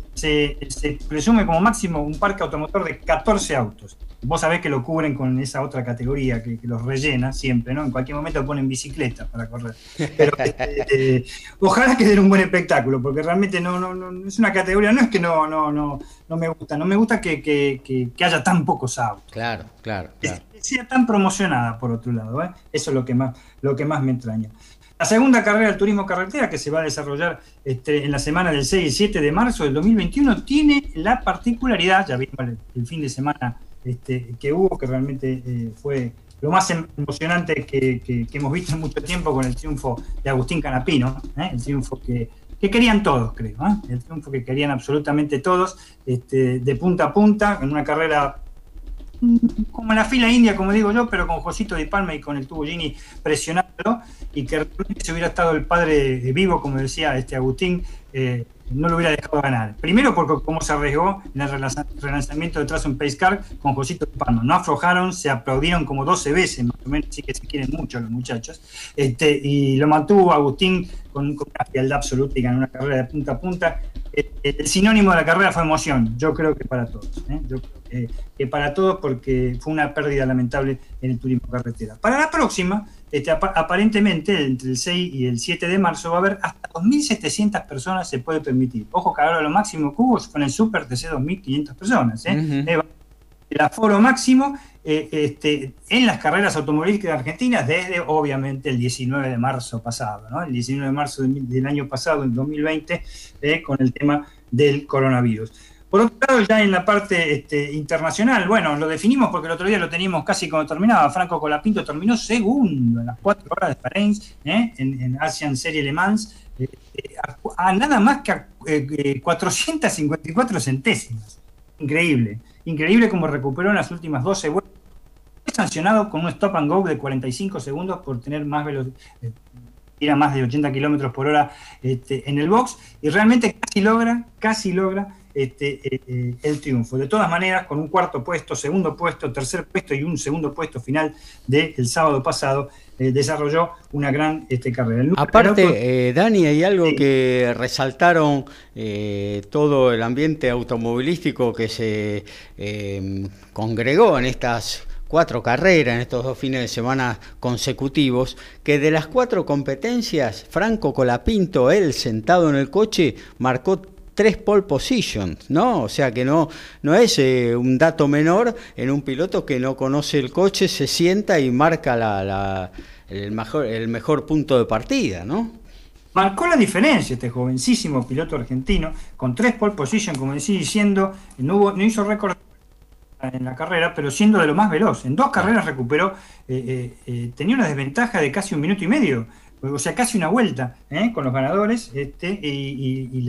presume como máximo un parque automotor de 14 autos vos sabés que lo cubren con esa otra categoría que, los rellena siempre, ¿no? En cualquier momento ponen bicicleta para correr. Pero este, eh, ojalá que den un buen espectáculo, porque realmente no, no, no, es una categoría, no es que no, no, no, no me gusta, no me gusta que, haya tan pocos autos. Claro, claro. Que sea tan promocionada, por otro lado, ¿eh? Eso es lo que más, lo que más me entraña. La segunda carrera del turismo carretera, que se va a desarrollar este, en la semana del 6 y 7 de marzo del 2021, tiene la particularidad, ya vimos el fin de semana este, que hubo, que realmente eh, fue lo más emocionante que, hemos visto en mucho tiempo con el triunfo de Agustín Canapino, ¿eh? el triunfo que, querían todos, creo, ¿eh? el triunfo que querían absolutamente todos, este, de punta a punta, en una carrera como en la fila india, como digo yo, pero con Josito de Palma y con el tubo Gini presionándolo, y que realmente si hubiera estado el padre vivo, como decía este Agustín, no lo hubiera dejado ganar. Primero porque cómo se arriesgó en el relanzamiento de un Pace Car con Josito Pano. No aflojaron, se aplaudieron como 12 veces, más o menos, sí que se quieren mucho los muchachos. Este, y lo mantuvo Agustín con, una fialdad absoluta y ganó una carrera de punta a punta. El, sinónimo de la carrera fue emoción, yo creo que para todos. ¿eh? Yo creo que para todos porque fue una pérdida lamentable en el turismo carretera. Para la próxima, este, aparentemente entre el 6 y el 7 de marzo va a haber hasta 2.700 personas se puede permitir. Ojo que ahora lo máximo cubos con el Super TC 2.500 personas. ¿eh? el aforo máximo eh, este, en las carreras automovilísticas argentinas desde obviamente el 19 de marzo pasado, ¿no? el 19 de marzo del, año pasado, en 2020, eh, con el tema del coronavirus. Por otro lado, ya en la parte este, internacional, bueno, lo definimos porque el otro día lo teníamos casi como terminaba. Franco Colapinto terminó segundo en las cuatro horas de Bahrein, ¿eh? en, Asian Serie Le Mans, a, nada más que 454 centésimas. Increíble, increíble como recuperó en las últimas 12 vueltas sancionado con un stop and go de 45 segundos por tener más velocidad, ir a más de 80 kilómetros por hora este, en el box y realmente casi logra, casi logra este, eh, eh, el triunfo. De todas maneras, con un cuarto puesto, segundo puesto, tercer puesto y un segundo puesto final del sábado pasado, eh, desarrolló una gran este, carrera. Aparte, Dani, hay algo que resaltaron todo el ambiente automovilístico que se congregó en estas cuatro carreras en estos dos fines de semana consecutivos, que de las cuatro competencias, Franco Colapinto, él sentado en el coche, marcó tres pole positions, ¿no? O sea que no, no es eh, un dato menor en un piloto que no conoce el coche, se sienta y marca la, el, mejor, el mejor punto de partida, ¿no? Marcó la diferencia este jovencísimo piloto argentino, con tres pole positions, como decía diciendo, no, hubo, no hizo récord en la carrera, pero siendo de lo más veloz. En dos carreras recuperó, eh, eh, eh, tenía una desventaja de casi un minuto y medio o sea, casi una vuelta ¿eh? con los ganadores, este, y,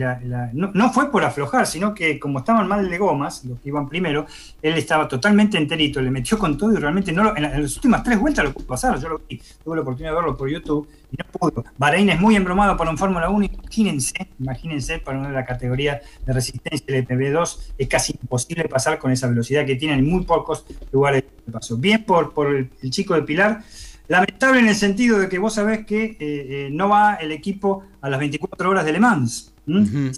no, fue por aflojar, sino que como estaban mal de gomas, los que iban primero, él estaba totalmente enterito, le metió con todo y realmente no en, las últimas tres vueltas lo pudo pasar, yo lo vi, tuve la oportunidad de verlo por YouTube y no pudo. Bahrein es muy embromado para un Fórmula 1, imagínense, imagínense, para una de la categoría de resistencia del PB2 es casi imposible pasar con esa velocidad que tienen muy pocos lugares de paso. Bien por, por el chico de Pilar, Lamentable en el sentido de que vos sabés que eh, eh, no va el equipo a las 24 horas de Le Mans.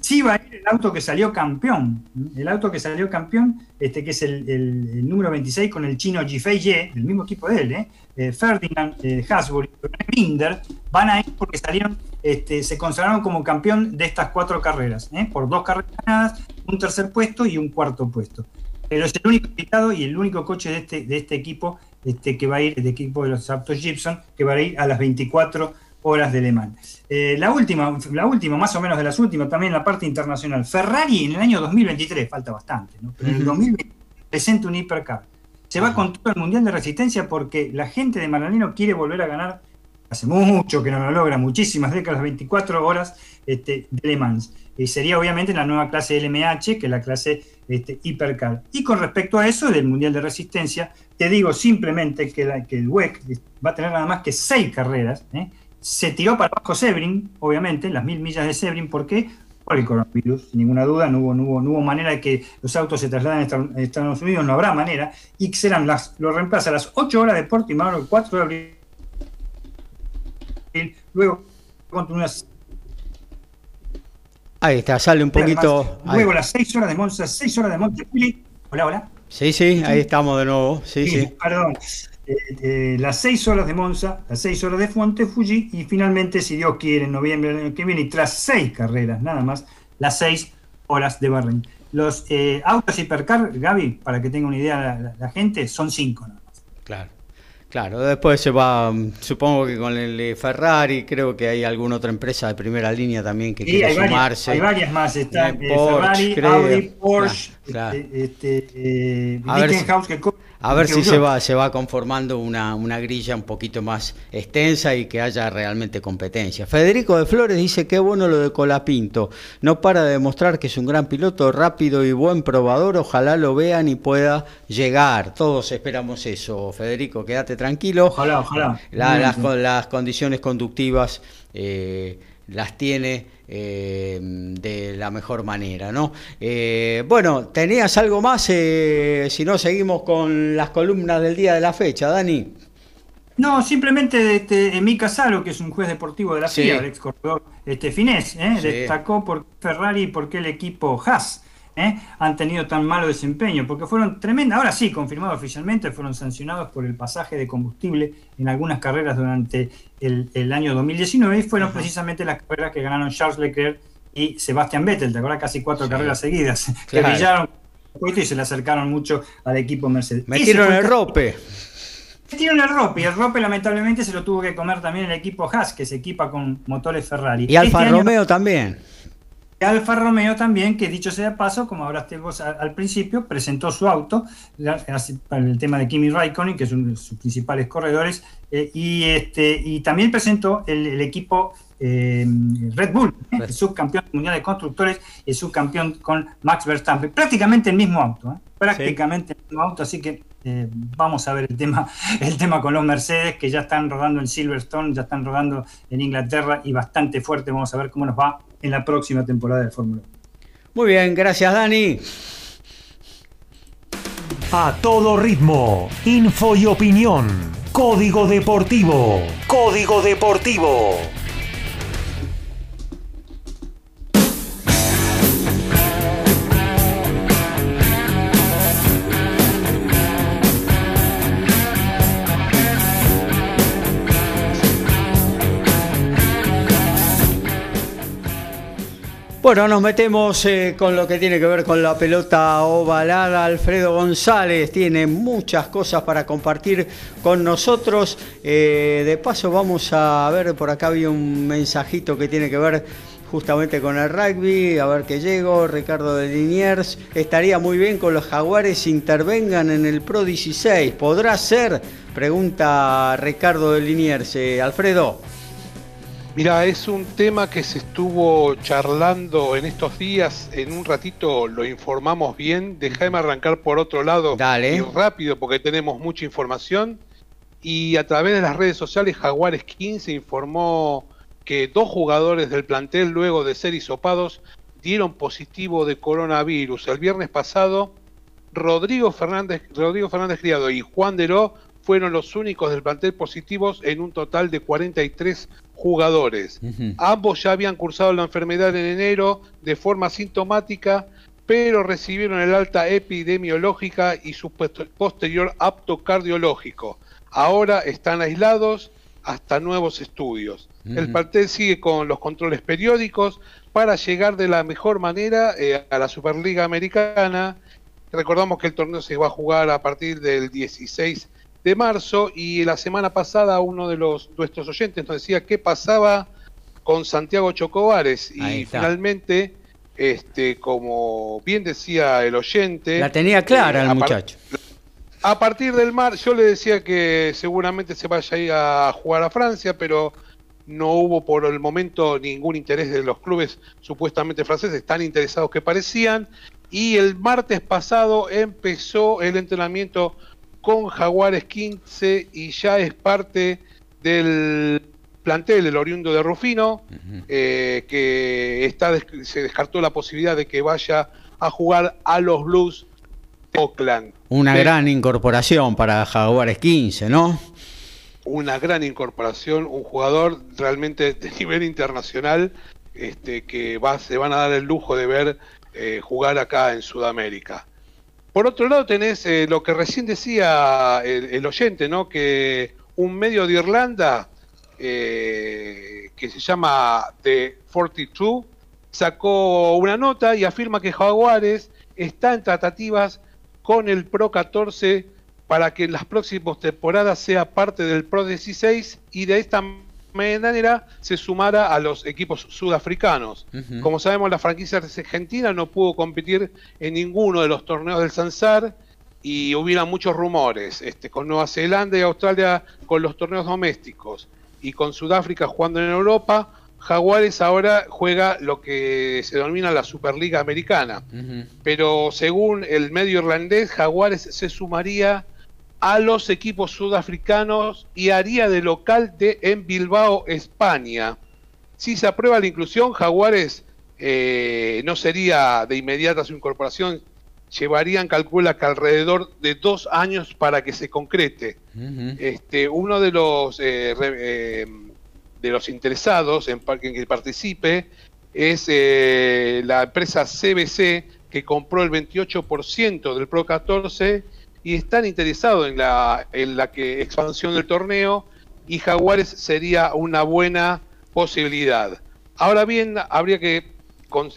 Sí va a ir el auto que salió campeón. El auto que salió campeón, este que es el, número 26 con el chino Jifei Ye, el mismo equipo de él, ¿eh? Ferdinand Hasbury y Binder, van a ir porque salieron, este, se consagraron como campeón de estas cuatro carreras, por dos carreras ganadas, un tercer puesto y un cuarto puesto. Pero es el único invitado y el único coche de este, de este equipo este, que va a ir, el equipo de los autos Gibson, que va a ir a las 24 horas de Le Mans. Eh, la última, la última, más o menos de las últimas, también la parte internacional. Ferrari en el año 2023, falta bastante, ¿no? pero en el 2023 presenta un hipercar. Se va con todo el Mundial de Resistencia porque la gente de Maranello quiere volver a ganar, hace mucho que no lo logra, muchísimas décadas, 24 horas este, de Le Mans. Y sería obviamente la nueva clase LMH, que es la clase este, hipercar. Y con respecto a eso del Mundial de Resistencia, te digo simplemente que, el WEC va a tener nada más que seis carreras. ¿eh? Se tiró para abajo Sebring, obviamente, las mil millas de Sebring, ¿por qué? Por el coronavirus, sin ninguna duda, no hubo, no hubo, no hubo manera de que los autos se trasladen a Estados Unidos, no habrá manera, las, lo reemplaza a las 8 horas de Portimao, el 4 de abril, luego continúas Ahí está, sale un poquito. luego las 6 horas de Monza, 6 horas de Monte Hola, hola. Sí, sí, ahí estamos de nuevo. Sí, sí. Perdón. Eh, eh, las 6 horas de Monza, las 6 horas de Fuente Fuji y finalmente, si Dios quiere, en noviembre del año que viene, y tras 6 carreras nada más, las 6 horas de Bahrein. Los eh, autos hipercar, Gaby, para que tenga una idea la, la gente, son 5 nada más. Claro. Claro, después se va, supongo que con el Ferrari, creo que hay alguna otra empresa de primera línea también que quiere sumarse. hay varias más, está eh, Ferrari, Audi, Porsche, este, este eh, a ver si, que a ver si se va, se va conformando una, una, grilla un poquito más extensa y que haya realmente competencia. Federico de Flores dice que bueno lo de Colapinto. No para de demostrar que es un gran piloto, rápido y buen probador. Ojalá lo vean y pueda llegar. Todos esperamos eso. Federico, quédate tranquilo. Ojalá, ojalá. las, las, condiciones conductivas eh, las tiene eh, de la mejor manera, ¿no? Eh, bueno, ¿tenías algo más? Eh, si no, seguimos con las columnas del día de la fecha, Dani. No, simplemente este, Mika Salo, que es un juez deportivo de la FIA, el ex corredor este, finés, destacó por Ferrari y por qué el equipo Haas ¿eh? han tenido tan malo desempeño, porque fueron tremendas, ahora sí, confirmado oficialmente, fueron sancionados por el pasaje de combustible en algunas carreras durante el, año 2019 y fueron precisamente las carreras que ganaron Charles Leclerc y Sebastian Vettel, ¿te acuerdas? Casi cuatro carreras seguidas, que brillaron y se le acercaron mucho al equipo Mercedes. Metieron el rope. Metieron el rope y el rope lamentablemente se lo tuvo que comer también el equipo Haas, que se equipa con motores Ferrari. Y Alfa este Romeo también. Alfa Romeo también, que dicho sea de paso, como hablaste vos al, principio, presentó su auto para el tema de Kimi Raikkonen, que es uno de sus principales corredores, eh, y, este, y también presentó el, equipo eh, Red Bull, el subcampeón mundial de constructores, el subcampeón con Max Verstappen, prácticamente el mismo auto, ¿eh? prácticamente el mismo auto, así que vamos a ver el tema, el tema con los Mercedes, que ya están rodando en Silverstone, ya están rodando en Inglaterra y bastante fuerte, vamos a ver cómo nos va en la próxima temporada de Fórmula 1. Muy bien, gracias Dani. A todo ritmo, info y opinión. Código Deportivo. Código Deportivo. Bueno, nos metemos eh, con lo que tiene que ver con la pelota ovalada. Alfredo González tiene muchas cosas para compartir con nosotros. Eh, de paso vamos a ver, por acá había un mensajito que tiene que ver justamente con el rugby, a ver qué llego, Ricardo de Liniers, estaría muy bien con los jaguares intervengan en el Pro 16, ¿podrá ser? Pregunta Ricardo de Liniers, eh, Alfredo. Mira, es un tema que se estuvo charlando en estos días. En un ratito lo informamos bien. Déjame arrancar por otro lado Dale. y rápido porque tenemos mucha información. Y a través de las redes sociales, Jaguares 15 informó que dos jugadores del plantel, luego de ser hisopados, dieron positivo de coronavirus. El viernes pasado, Rodrigo Fernández, Rodrigo Fernández Criado y Juan Deró fueron los únicos del plantel positivos en un total de 43 jugadores. Ambos ya habían cursado la enfermedad en enero de forma sintomática, pero recibieron el alta epidemiológica y su posterior apto cardiológico. Ahora están aislados hasta nuevos estudios. El plantel sigue con los controles periódicos para llegar de la mejor manera eh, a la Superliga Americana. Recordamos que el torneo se va a jugar a partir del 16 de marzo y la semana pasada uno de los nuestros oyentes nos decía qué pasaba con Santiago Chocobares. Y finalmente este como bien decía el oyente la tenía clara eh, el muchacho. A partir del mar yo le decía que seguramente se vaya a ir a jugar a Francia pero no hubo por el momento ningún interés de los clubes supuestamente franceses tan interesados que parecían. Y el martes pasado empezó el entrenamiento con Jaguares 15 y ya es parte del plantel del oriundo de Rufino, eh, que está, se descartó la posibilidad de que vaya a jugar a los Blues Oakland. Una gran incorporación para Jaguares 15, ¿no? Una gran incorporación, un jugador realmente de nivel internacional este, que va, se van a dar el lujo de ver eh, jugar acá en Sudamérica. Por otro lado tenés eh, lo que recién decía el, oyente, ¿no? Que un medio de Irlanda eh, que se llama The 42 sacó una nota y afirma que Jaguares está en tratativas con el Pro 14 para que en las próximas temporadas sea parte del Pro 16 y de esta manera se sumara a los equipos sudafricanos. Como sabemos, la franquicia argentina no pudo competir en ninguno de los torneos del Sansar y hubiera muchos rumores, este, con Nueva Zelanda y Australia con los torneos domésticos y con Sudáfrica jugando en Europa, Jaguares ahora juega lo que se denomina la Superliga Americana. Pero según el medio irlandés, Jaguares se sumaría a los equipos sudafricanos y haría de local de en Bilbao, España. Si se aprueba la inclusión, Jaguares eh, no sería de inmediata su incorporación, llevarían, calcula que alrededor de dos años para que se concrete. este, uno de los, eh, eh, de los interesados en, en que participe es la empresa CBC que compró el 28% del Pro 14 y están interesados en la, en la que, expansión del torneo y Jaguares sería una buena posibilidad. Ahora bien, habría que,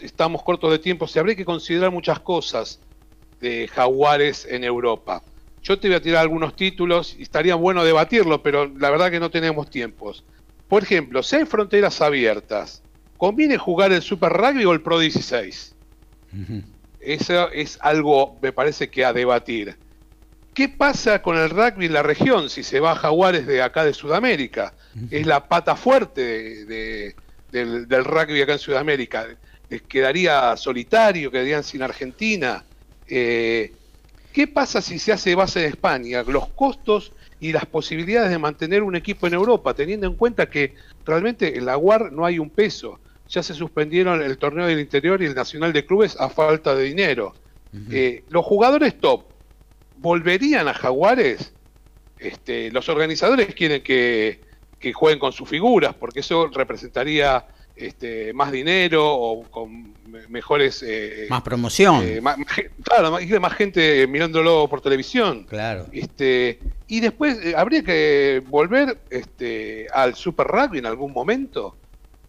estamos cortos de tiempo, se habría que considerar muchas cosas. de Jaguares en Europa. Yo te voy a tirar algunos títulos y estaría bueno debatirlo, pero la verdad que no tenemos tiempos. Por ejemplo, si hay fronteras abiertas, ¿conviene jugar el Super Rugby o el Pro 16? Eso es algo, me parece que a debatir. ¿Qué pasa con el rugby en la región si se va a Jaguares de acá de Sudamérica? Es la pata fuerte del, rugby acá en Sudamérica. Quedaría solitario, quedarían sin Argentina. Eh, ¿Qué pasa si se hace base de España? Los costos y las posibilidades de mantener un equipo en Europa, teniendo en cuenta que realmente en la UAR no hay un peso. Ya se suspendieron el torneo del interior y el nacional de clubes a falta de dinero. Eh, los jugadores top volverían a Jaguares, este, los organizadores quieren que, jueguen con sus figuras, porque eso representaría este, más dinero o con mejores... Eh, más promoción. Eh, más, claro, más, gente mirándolo por televisión. Claro. Este, y después eh, habría que volver este, al Super Rugby en algún momento.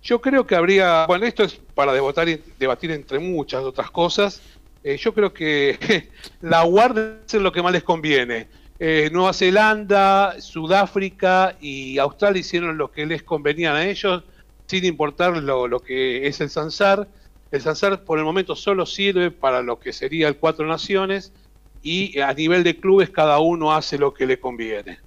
Yo creo que habría, bueno, esto es para debatir, debatir entre muchas otras cosas, eh, yo creo que la guardia es lo que más les conviene. Eh, Nueva Zelanda, Sudáfrica y Australia hicieron lo que les convenía a ellos, sin importar lo, que es el Sansar. El Sansar por el momento solo sirve para lo que sería el Cuatro Naciones y a nivel de clubes cada uno hace lo que le conviene.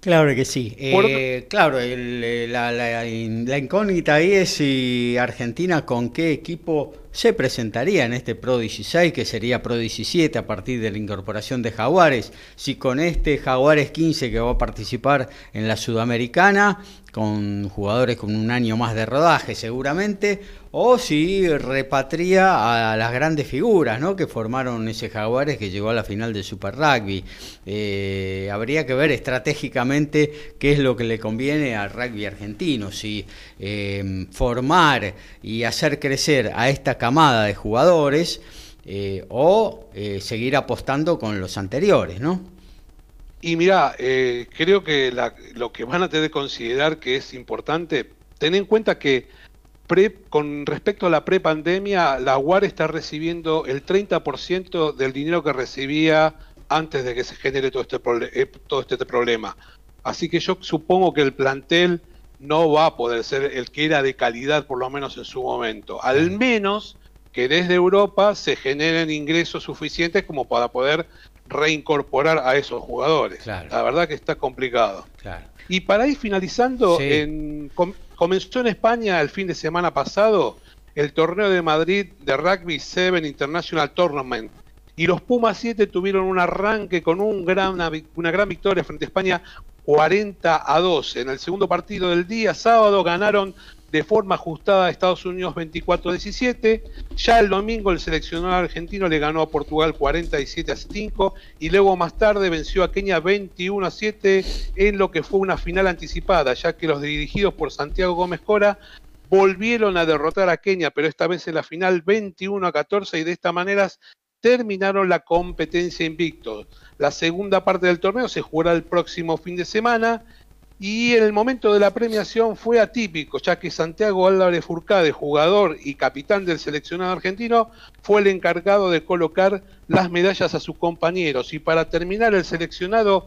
Claro que sí. Eh, claro, la, la, incógnita ahí es si Argentina con qué equipo se presentaría en este Pro 16, que sería Pro 17 a partir de la incorporación de Jaguares. Si con este Jaguares 15 que va a participar en la Sudamericana, con jugadores con un año más de rodaje seguramente, o si repatria a las grandes figuras ¿no? que formaron ese Jaguares que llegó a la final del Super Rugby. Eh, habría que ver estratégicamente qué es lo que le conviene al rugby argentino, si eh, formar y hacer crecer a esta camada de jugadores eh, o seguir apostando con los anteriores, ¿no? Y mira, creo que lo que van a tener que considerar que es importante, ten en cuenta que con respecto a la prepandemia, la UAR está recibiendo el 30% del dinero que recibía antes de que se genere todo este, todo este problema. Así que yo supongo que el plantel no va a poder ser el que era de calidad, por lo menos en su momento. Al menos que desde Europa se generen ingresos suficientes como para poder reincorporar a esos jugadores. La verdad que está complicado. Y para ir finalizando, comenzó en España el fin de semana pasado el torneo de Madrid de Rugby 7 International Tournament. Y los Pumas 7 tuvieron un arranque con una gran victoria frente a España 40 a 12. En el segundo partido del día, sábado, ganaron de forma ajustada a Estados Unidos 24-17. Ya el domingo el seleccionado argentino le ganó a Portugal 47 a 5 y luego más tarde venció a Kenia 21 a 7 en lo que fue una final anticipada, ya que los dirigidos por Santiago Gómez Cora volvieron a derrotar a Kenia, pero esta vez en la final 21 a 14 y de esta manera terminaron la competencia invictos. La segunda parte del torneo se jugará el próximo fin de semana y el momento de la premiación fue atípico, ya que Santiago Álvarez Furcade, jugador y capitán del seleccionado argentino, fue el encargado de colocar las medallas a sus compañeros. Y para terminar, el seleccionado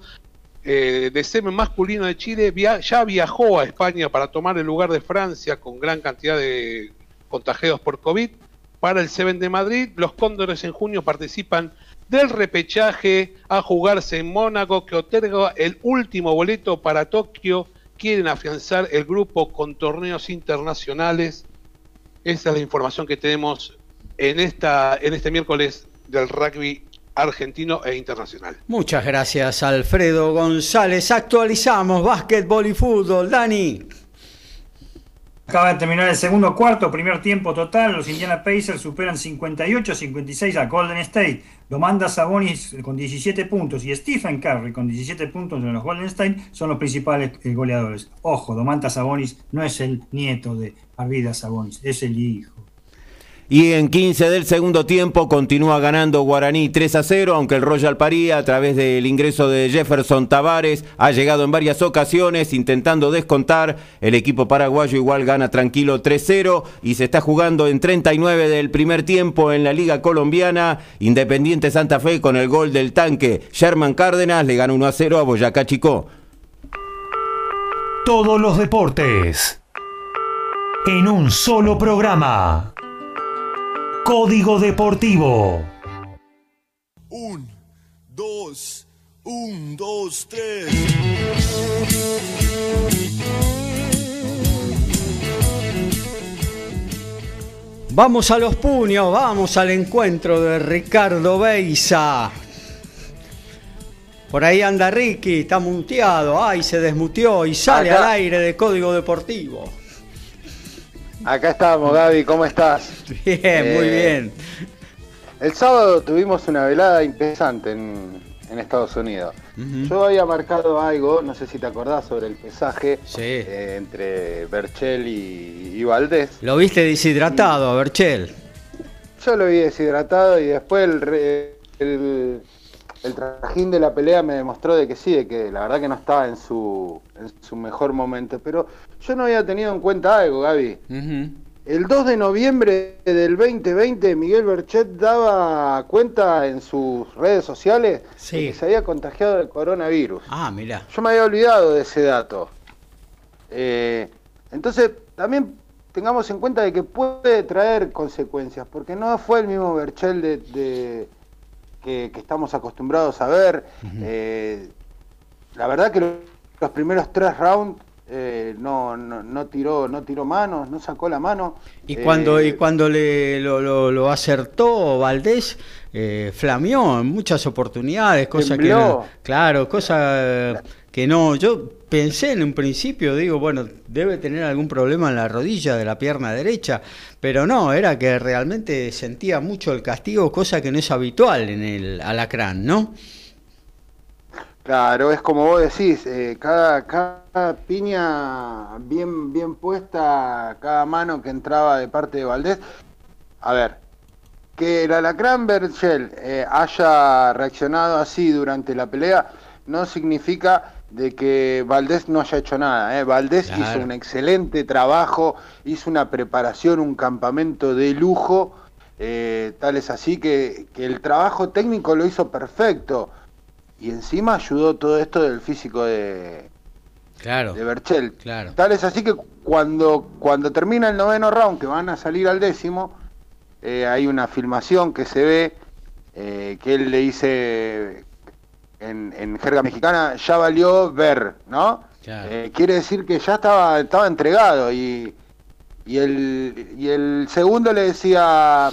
eh, de semen masculino de Chile ya viajó a España para tomar el lugar de Francia con gran cantidad de contagiados por COVID para el Seven de Madrid. Los Cóndores en junio participan del repechaje a jugarse en Mónaco que otorga el último boleto para Tokio. Quieren afianzar el grupo con torneos internacionales. Esa es la información que tenemos en, esta, en este miércoles del rugby argentino e internacional. Muchas gracias Alfredo González. Actualizamos básquetbol y fútbol. Dani. Acaba de terminar el segundo cuarto, primer tiempo total. Los Indiana Pacers superan 58-56 a Golden State. Domantas Sabonis con 17 puntos y Stephen Curry con 17 puntos en los Golden State son los principales eh, goleadores. Ojo, Domantas Sabonis no es el nieto de Arvidas Sabonis, es el hijo. Y en 15 del segundo tiempo continúa ganando Guaraní 3 a 0, aunque el Royal Paría, a través del ingreso de Jefferson Tavares, ha llegado en varias ocasiones intentando descontar. El equipo paraguayo igual gana tranquilo 3-0 y se está jugando en 39 del primer tiempo en la Liga Colombiana. Independiente Santa Fe con el gol del tanque. Sherman Cárdenas le gana 1 a 0 a Boyacá Chico. Todos los deportes en un solo programa. Código Deportivo. Un, dos, un, dos, tres. Vamos a los puños, vamos al encuentro de Ricardo Beisa. Por ahí anda Ricky, está muteado, ay, se desmuteó y sale Acá. al aire de Código Deportivo. Acá estamos, Gaby, ¿cómo estás? Bien, muy Eh, bien. El sábado tuvimos una velada interesante en, en Estados Unidos. Yo había marcado algo, no sé si te acordás, sobre el pesaje Sí. eh, entre Berchel y, y Valdés. Lo viste deshidratado, a Berchel. Yo lo vi deshidratado y después el, re- el, el trajín de la pelea me demostró de que sí, de que la verdad que no estaba en su, en su mejor momento. Pero yo no había tenido en cuenta algo, Gaby. El 2 de noviembre del 2020, Miguel Berchet daba cuenta en sus redes sociales Sí. de que se había contagiado del coronavirus. Ah, mira. Yo me había olvidado de ese dato. Eh, entonces, también tengamos en cuenta de que puede traer consecuencias, porque no fue el mismo Berchel de, de- que, que estamos acostumbrados a ver. Eh, la verdad que lo- los primeros tres rounds eh, no, no, no tiró no tiró manos, no sacó la mano. Y Eh, cuando, y cuando le, lo, lo- lo acertó Valdés, eh, flameó en muchas oportunidades, cosa que Tembló. claro, cosa que no, yo pensé en un principio, digo, bueno, debe tener algún problema en la rodilla de la pierna derecha, pero no, era que realmente sentía mucho el castigo, cosa que no es habitual en el alacrán, ¿no? Claro, es como vos decís, eh, cada, cada piña bien, bien puesta, cada mano que entraba de parte de Valdés. A ver, que el Alacrán Berchel eh, haya reaccionado así durante la pelea no significa de que Valdés no haya hecho nada. ¿eh? Valdés Claro. hizo un excelente trabajo, hizo una preparación, un campamento de lujo, eh, tal es así que, que el trabajo técnico lo hizo perfecto. Y encima ayudó todo esto del físico de, Claro, de Berchel. claro. Tal es así que cuando, cuando termina el noveno round, que van a salir al décimo, eh, hay una filmación que se ve que él le dice en, en jerga mexicana, ya valió ver, ¿no? Claro. Eh, quiere decir que ya estaba, estaba entregado y, y, el, y el segundo le decía,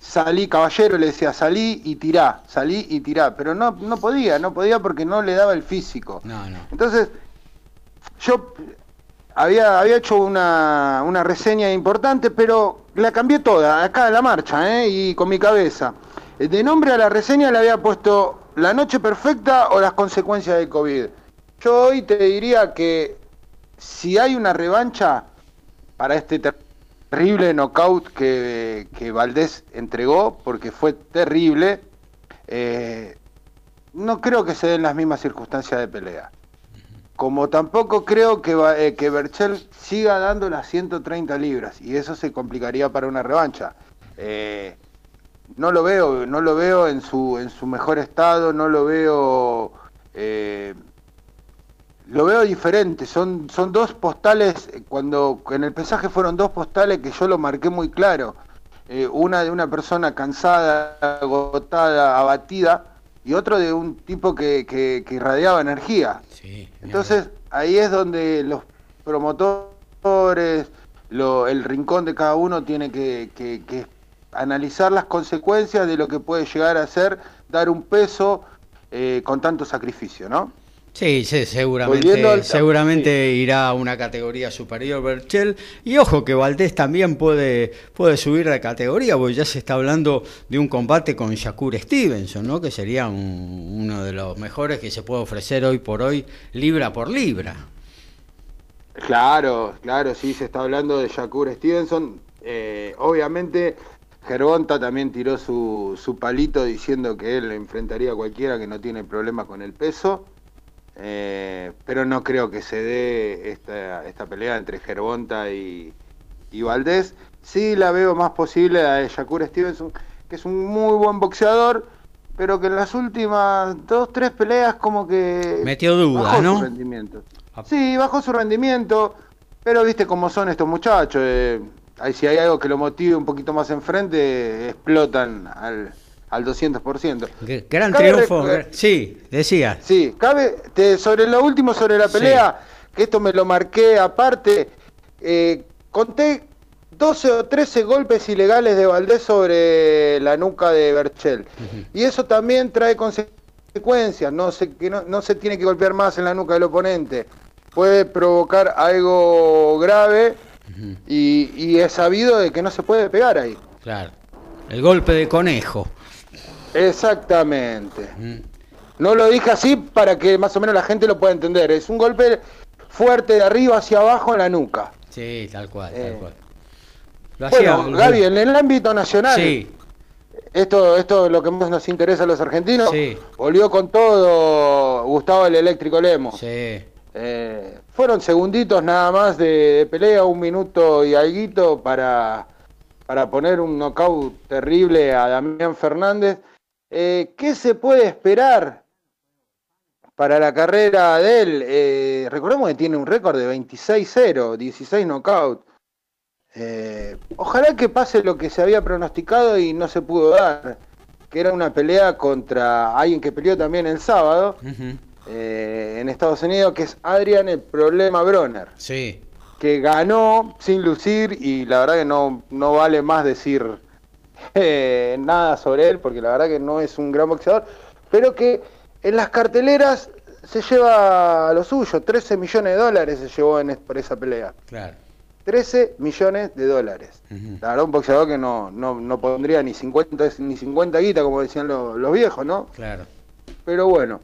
salí, caballero, le decía, salí y tirá, salí y tirá, pero no, no podía, no podía porque no le daba el físico. No, no. Entonces, yo había, había hecho una, una reseña importante, pero la cambié toda, acá en la marcha, ¿eh? y con mi cabeza. De nombre a la reseña le había puesto La noche perfecta o las consecuencias del COVID. Yo hoy te diría que si hay una revancha para este ter- terrible knockout que, que Valdés entregó, porque fue terrible, eh, no creo que se den las mismas circunstancias de pelea. Como tampoco creo que, eh, que Berchel siga dando las 130 libras y eso se complicaría para una revancha. Eh, no lo veo, no lo veo en su, en su mejor estado, no lo veo, eh, lo veo diferente. Son, son dos postales, cuando en el pesaje fueron dos postales que yo lo marqué muy claro. Eh, una de una persona cansada, agotada, abatida, y otro de un tipo que, que- que irradiaba energía. Sí, Entonces, ahí es donde los promotores, lo- el rincón de cada uno tiene que, que- que analizar las consecuencias de lo que puede llegar a ser dar un peso eh, con tanto sacrificio, ¿no? Sí, sí, seguramente, al- seguramente irá a una categoría superior Berchel. Y ojo que Valdés también puede, puede subir de categoría, porque ya se está hablando de un combate con Shakur Stevenson, ¿no? que sería un- uno de los mejores que se puede ofrecer hoy por hoy, libra por libra. Claro, claro, sí, se está hablando de Shakur Stevenson. Eh, obviamente Gervonta también tiró su, su palito diciendo que él enfrentaría a cualquiera que no tiene problema con el peso. Eh, pero no creo que se dé esta, esta pelea entre Gervonta y, y Valdés. Sí la veo más posible a Shakur Stevenson, que es un muy buen boxeador, pero que en las últimas dos, tres peleas como que... Metió dudas, bajó ¿no? Su rendimiento. Sí, bajó su rendimiento, pero viste cómo son estos muchachos. eh, ahí si hay algo que lo motive un poquito más enfrente, explotan al, al 200%. G- Gran Cabe triunfo. Sí, decía. Sí, cabe, te- sobre lo último, sobre la Sí. pelea, que esto me lo marqué aparte, eh, conté 12 o 13 golpes ilegales de Valdés sobre la nuca de Berchel. Y eso también trae consecuencias, no se, que no, no se tiene que golpear más en la nuca del oponente. Puede provocar algo grave y, y es sabido de que no se puede pegar ahí. Claro. El golpe de conejo. Exactamente. No lo dije así para que más o menos la gente lo pueda entender. Es un golpe fuerte de arriba hacia abajo en la nuca. Sí, tal cual, Eh. tal cual. Lo hacía- Bueno, Gaby, en el ámbito nacional, Sí, esto, esto es lo que más nos interesa a los argentinos. Sí. Volvió con todo Gustavo el Eléctrico Lemos. sí. Eh, fueron segunditos nada más de, pelea, un minuto y alguito para, para poner un knockout terrible a Damián Fernández. Eh, ¿Qué se puede esperar para la carrera de él? Eh, recordemos que tiene un récord de 26-0, 16 knockout. Ojalá que pase lo que se había pronosticado y no se pudo dar, que era una pelea contra alguien que peleó también el sábado. Eh, en Estados Unidos, que es Adrian el problema Broner, Sí. que ganó sin lucir y la verdad que no, no vale más decir eh, nada sobre él, porque la verdad que no es un gran boxeador, pero que en las carteleras se lleva lo suyo, 13 millones de dólares se llevó en, por esa pelea. Claro. 13 millones de dólares. Ujú. La verdad, un boxeador que no, no, no pondría ni 50, ni 50 guita, como decían los, los viejos, ¿no? Claro. Pero bueno.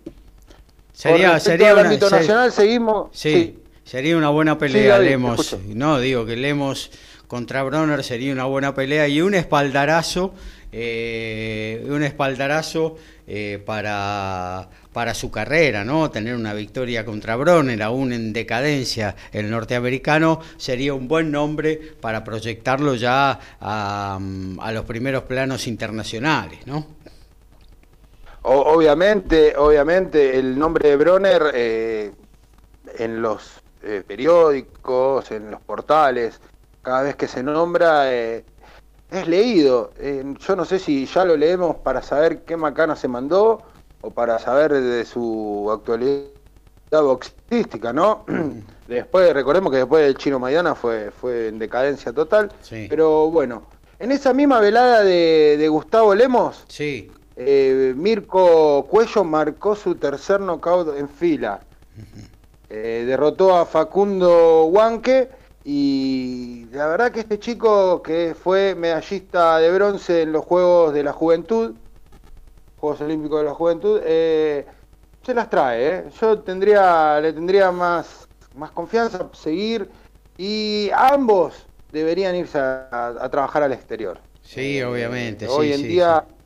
Sería, sería una, ámbito ser- nacional seguimos. sí, sería una buena pelea, Lemos. No, digo que Lemos contra Bronner sería una buena pelea y un espaldarazo, eh, un espaldarazo eh, para, para su carrera, ¿no? Tener una victoria contra Bronner, aún en decadencia, el norteamericano, sería un buen nombre para proyectarlo ya a, a los primeros planos internacionales, ¿no? O- obviamente, obviamente, el nombre de Broner eh, en los eh, periódicos, en los portales, cada vez que se nombra, eh, es leído. Eh, yo no sé si ya lo leemos para saber qué macana se mandó o para saber de su actualidad boxística, ¿no? después, recordemos que después del Chino Maidana fue, fue en decadencia total. Sí. Pero bueno, en esa misma velada de, de Gustavo Lemos, Sí, eh, Mirko Cuello marcó su tercer knockout en fila. Eh, derrotó a Facundo Huanque y la verdad que este chico que fue medallista de bronce en los Juegos de la Juventud, Juegos Olímpicos de la Juventud, eh, se las trae. Yo tendría, le tendría más, más confianza, seguir y ambos deberían irse a, a trabajar al exterior. sí, obviamente. Hoy sí, en sí, día sí.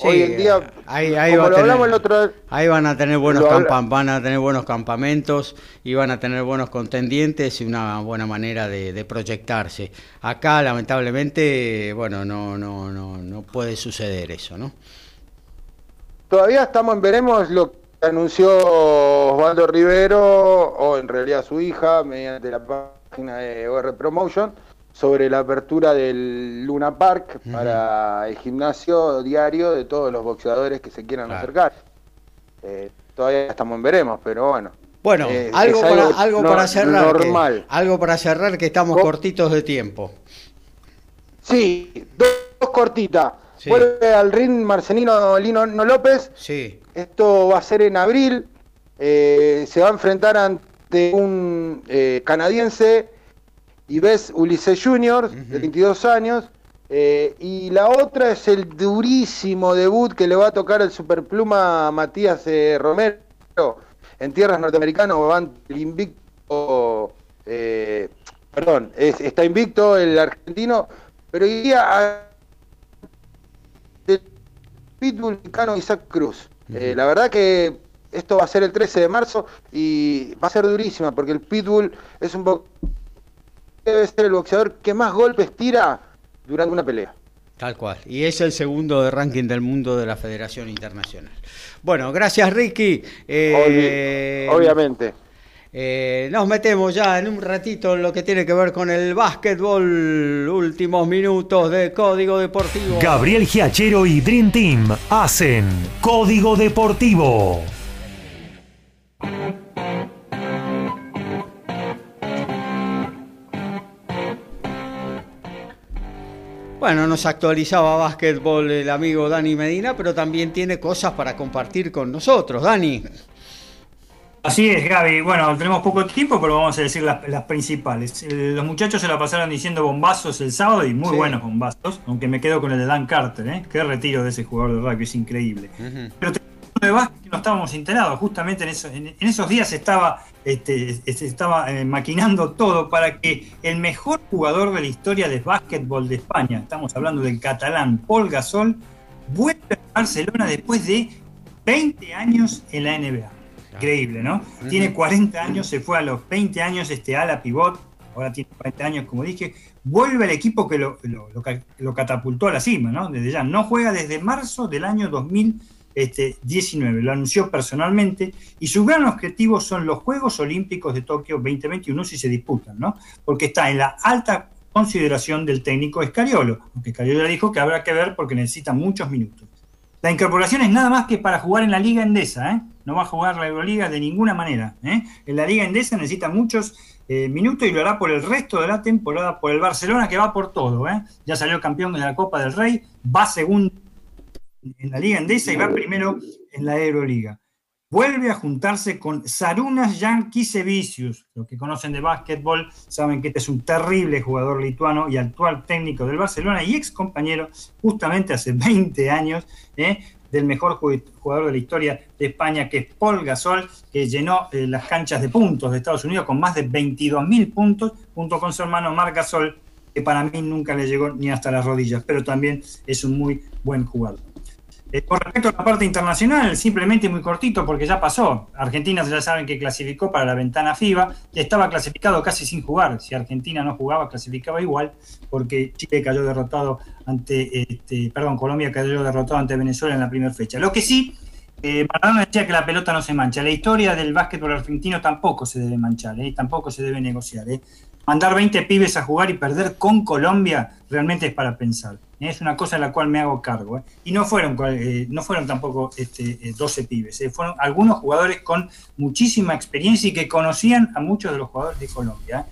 Hoy Sí, en día, ahí- ahí como lo tener- hablamos el otro Ahí van a tener buenos van a tener buenos campamentos y van a tener buenos contendientes y una buena manera de, de proyectarse. Acá lamentablemente, bueno, no, no, no, no puede suceder eso, ¿no? todavía estamos en veremos lo que anunció Osvaldo Rivero, o en realidad su hija, mediante la página de OR Promotion, sobre la apertura del Luna Park para el gimnasio diario de todos los boxeadores que se quieran Claro. acercar. Eh, todavía estamos en veremos, pero bueno. Bueno, Eh, algo, para, algo algo no- para cerrar. que- normal. algo para cerrar que estamos Co- cortitos de tiempo. Sí, dos, dos cortitas. Sí. Vuelve al ring Marcelino Lino No López. Sí, Esto va a ser en abril. eh, se va a enfrentar ante un eh, canadiense, Ives Ulises Jr., de 22 años. eh, y la otra es el durísimo debut que le va a tocar el superpluma Matías eh, Romero en tierras norteamericanas. Va ante el invicto. eh, perdón, es- está invicto el argentino, pero iría a Pitbull, Cano y Isaac Cruz. La verdad que esto va a ser el 13 de marzo y va a ser durísima porque el Pitbull es un bo- debe ser el boxeador que más golpes tira durante una pelea. Tal cual. Y es el segundo de ranking del mundo de la Federación Internacional. Bueno, gracias Ricky. Eh, Obvi- obviamente. eh, nos metemos ya en un ratito en lo que tiene que ver con el básquetbol. Últimos minutos de Código Deportivo. Gabriel Giachero y Dream Team hacen Código Deportivo. Bueno, nos actualizaba básquetbol el amigo Dani Medina, pero también tiene cosas para compartir con nosotros. Dani. Así es, Gaby. Bueno, tenemos poco tiempo, pero vamos a decir las, las principales. Eh, Los muchachos se la pasaron diciendo bombazos el sábado y muy Sí. buenos bombazos, aunque me quedo con el de Dan Carter, ¿eh? Qué retiro de ese jugador de rugby, es increíble. De básquet que no estábamos enterados. Justamente en, esos- en- en esos días se estaba, este, se estaba eh, maquinando todo para que el mejor jugador de la historia de básquetbol de España, estamos hablando del catalán Paul Gasol, vuelva a Barcelona después de 20 años en la NBA. Increíble, ¿no? Tiene 40 años, se fue a los 20 años este ala pivot, ahora tiene 40 años, como dije, vuelve al equipo que lo, lo- lo ca- lo catapultó a la cima, ¿no? Desde ya, no juega desde marzo del año 2019, lo anunció personalmente, y su gran objetivo son los Juegos Olímpicos de Tokio 2021 si se disputan, ¿no? Porque está en la alta consideración del técnico Escariolo, aunque Escariolo dijo que habrá que ver porque necesita muchos minutos. La incorporación es nada más que para jugar en la Liga Endesa, ¿eh? No va a jugar la Euroliga de ninguna manera. ¿eh? En la Liga Endesa necesita muchos eh, minutos y lo hará por el resto de la temporada por el Barcelona que va por todo. ¿eh? Ya salió campeón de la Copa del Rey, va segundo en la Liga Endesa y va primero en la Euroliga. Vuelve a juntarse con Sarunas Jankisevicius. Los que conocen de básquetbol saben que este es un terrible jugador lituano y actual técnico del Barcelona y ex compañero justamente hace 20 años ¿eh? del mejor ju- jugador de la historia de España, que es Paul Gasol, que llenó eh, las canchas de puntos de Estados Unidos con más de 22.000 puntos, junto con su hermano Marc Gasol, que para mí nunca le llegó ni hasta las rodillas, pero también es un muy buen jugador. Eh, con respecto a la parte internacional, simplemente muy cortito porque ya pasó. Argentina ya saben que clasificó para la ventana FIBA y estaba clasificado casi sin jugar. Si Argentina no jugaba, clasificaba igual porque Chile cayó derrotado ante, este, perdón, Colombia cayó derrotado ante Venezuela en la primera fecha. Lo que sí, eh, Maradona decía que la pelota no se mancha. La historia del básquetbol argentino tampoco se debe manchar, ¿eh? tampoco se debe negociar. Mandar 20 pibes a jugar y perder con Colombia realmente es para pensar. ¿eh? Es una cosa de la cual me hago cargo. ¿eh? Y no fueron, eh, no fueron tampoco este, eh, 12 pibes, fueron algunos jugadores con muchísima experiencia y que conocían a muchos de los jugadores de Colombia.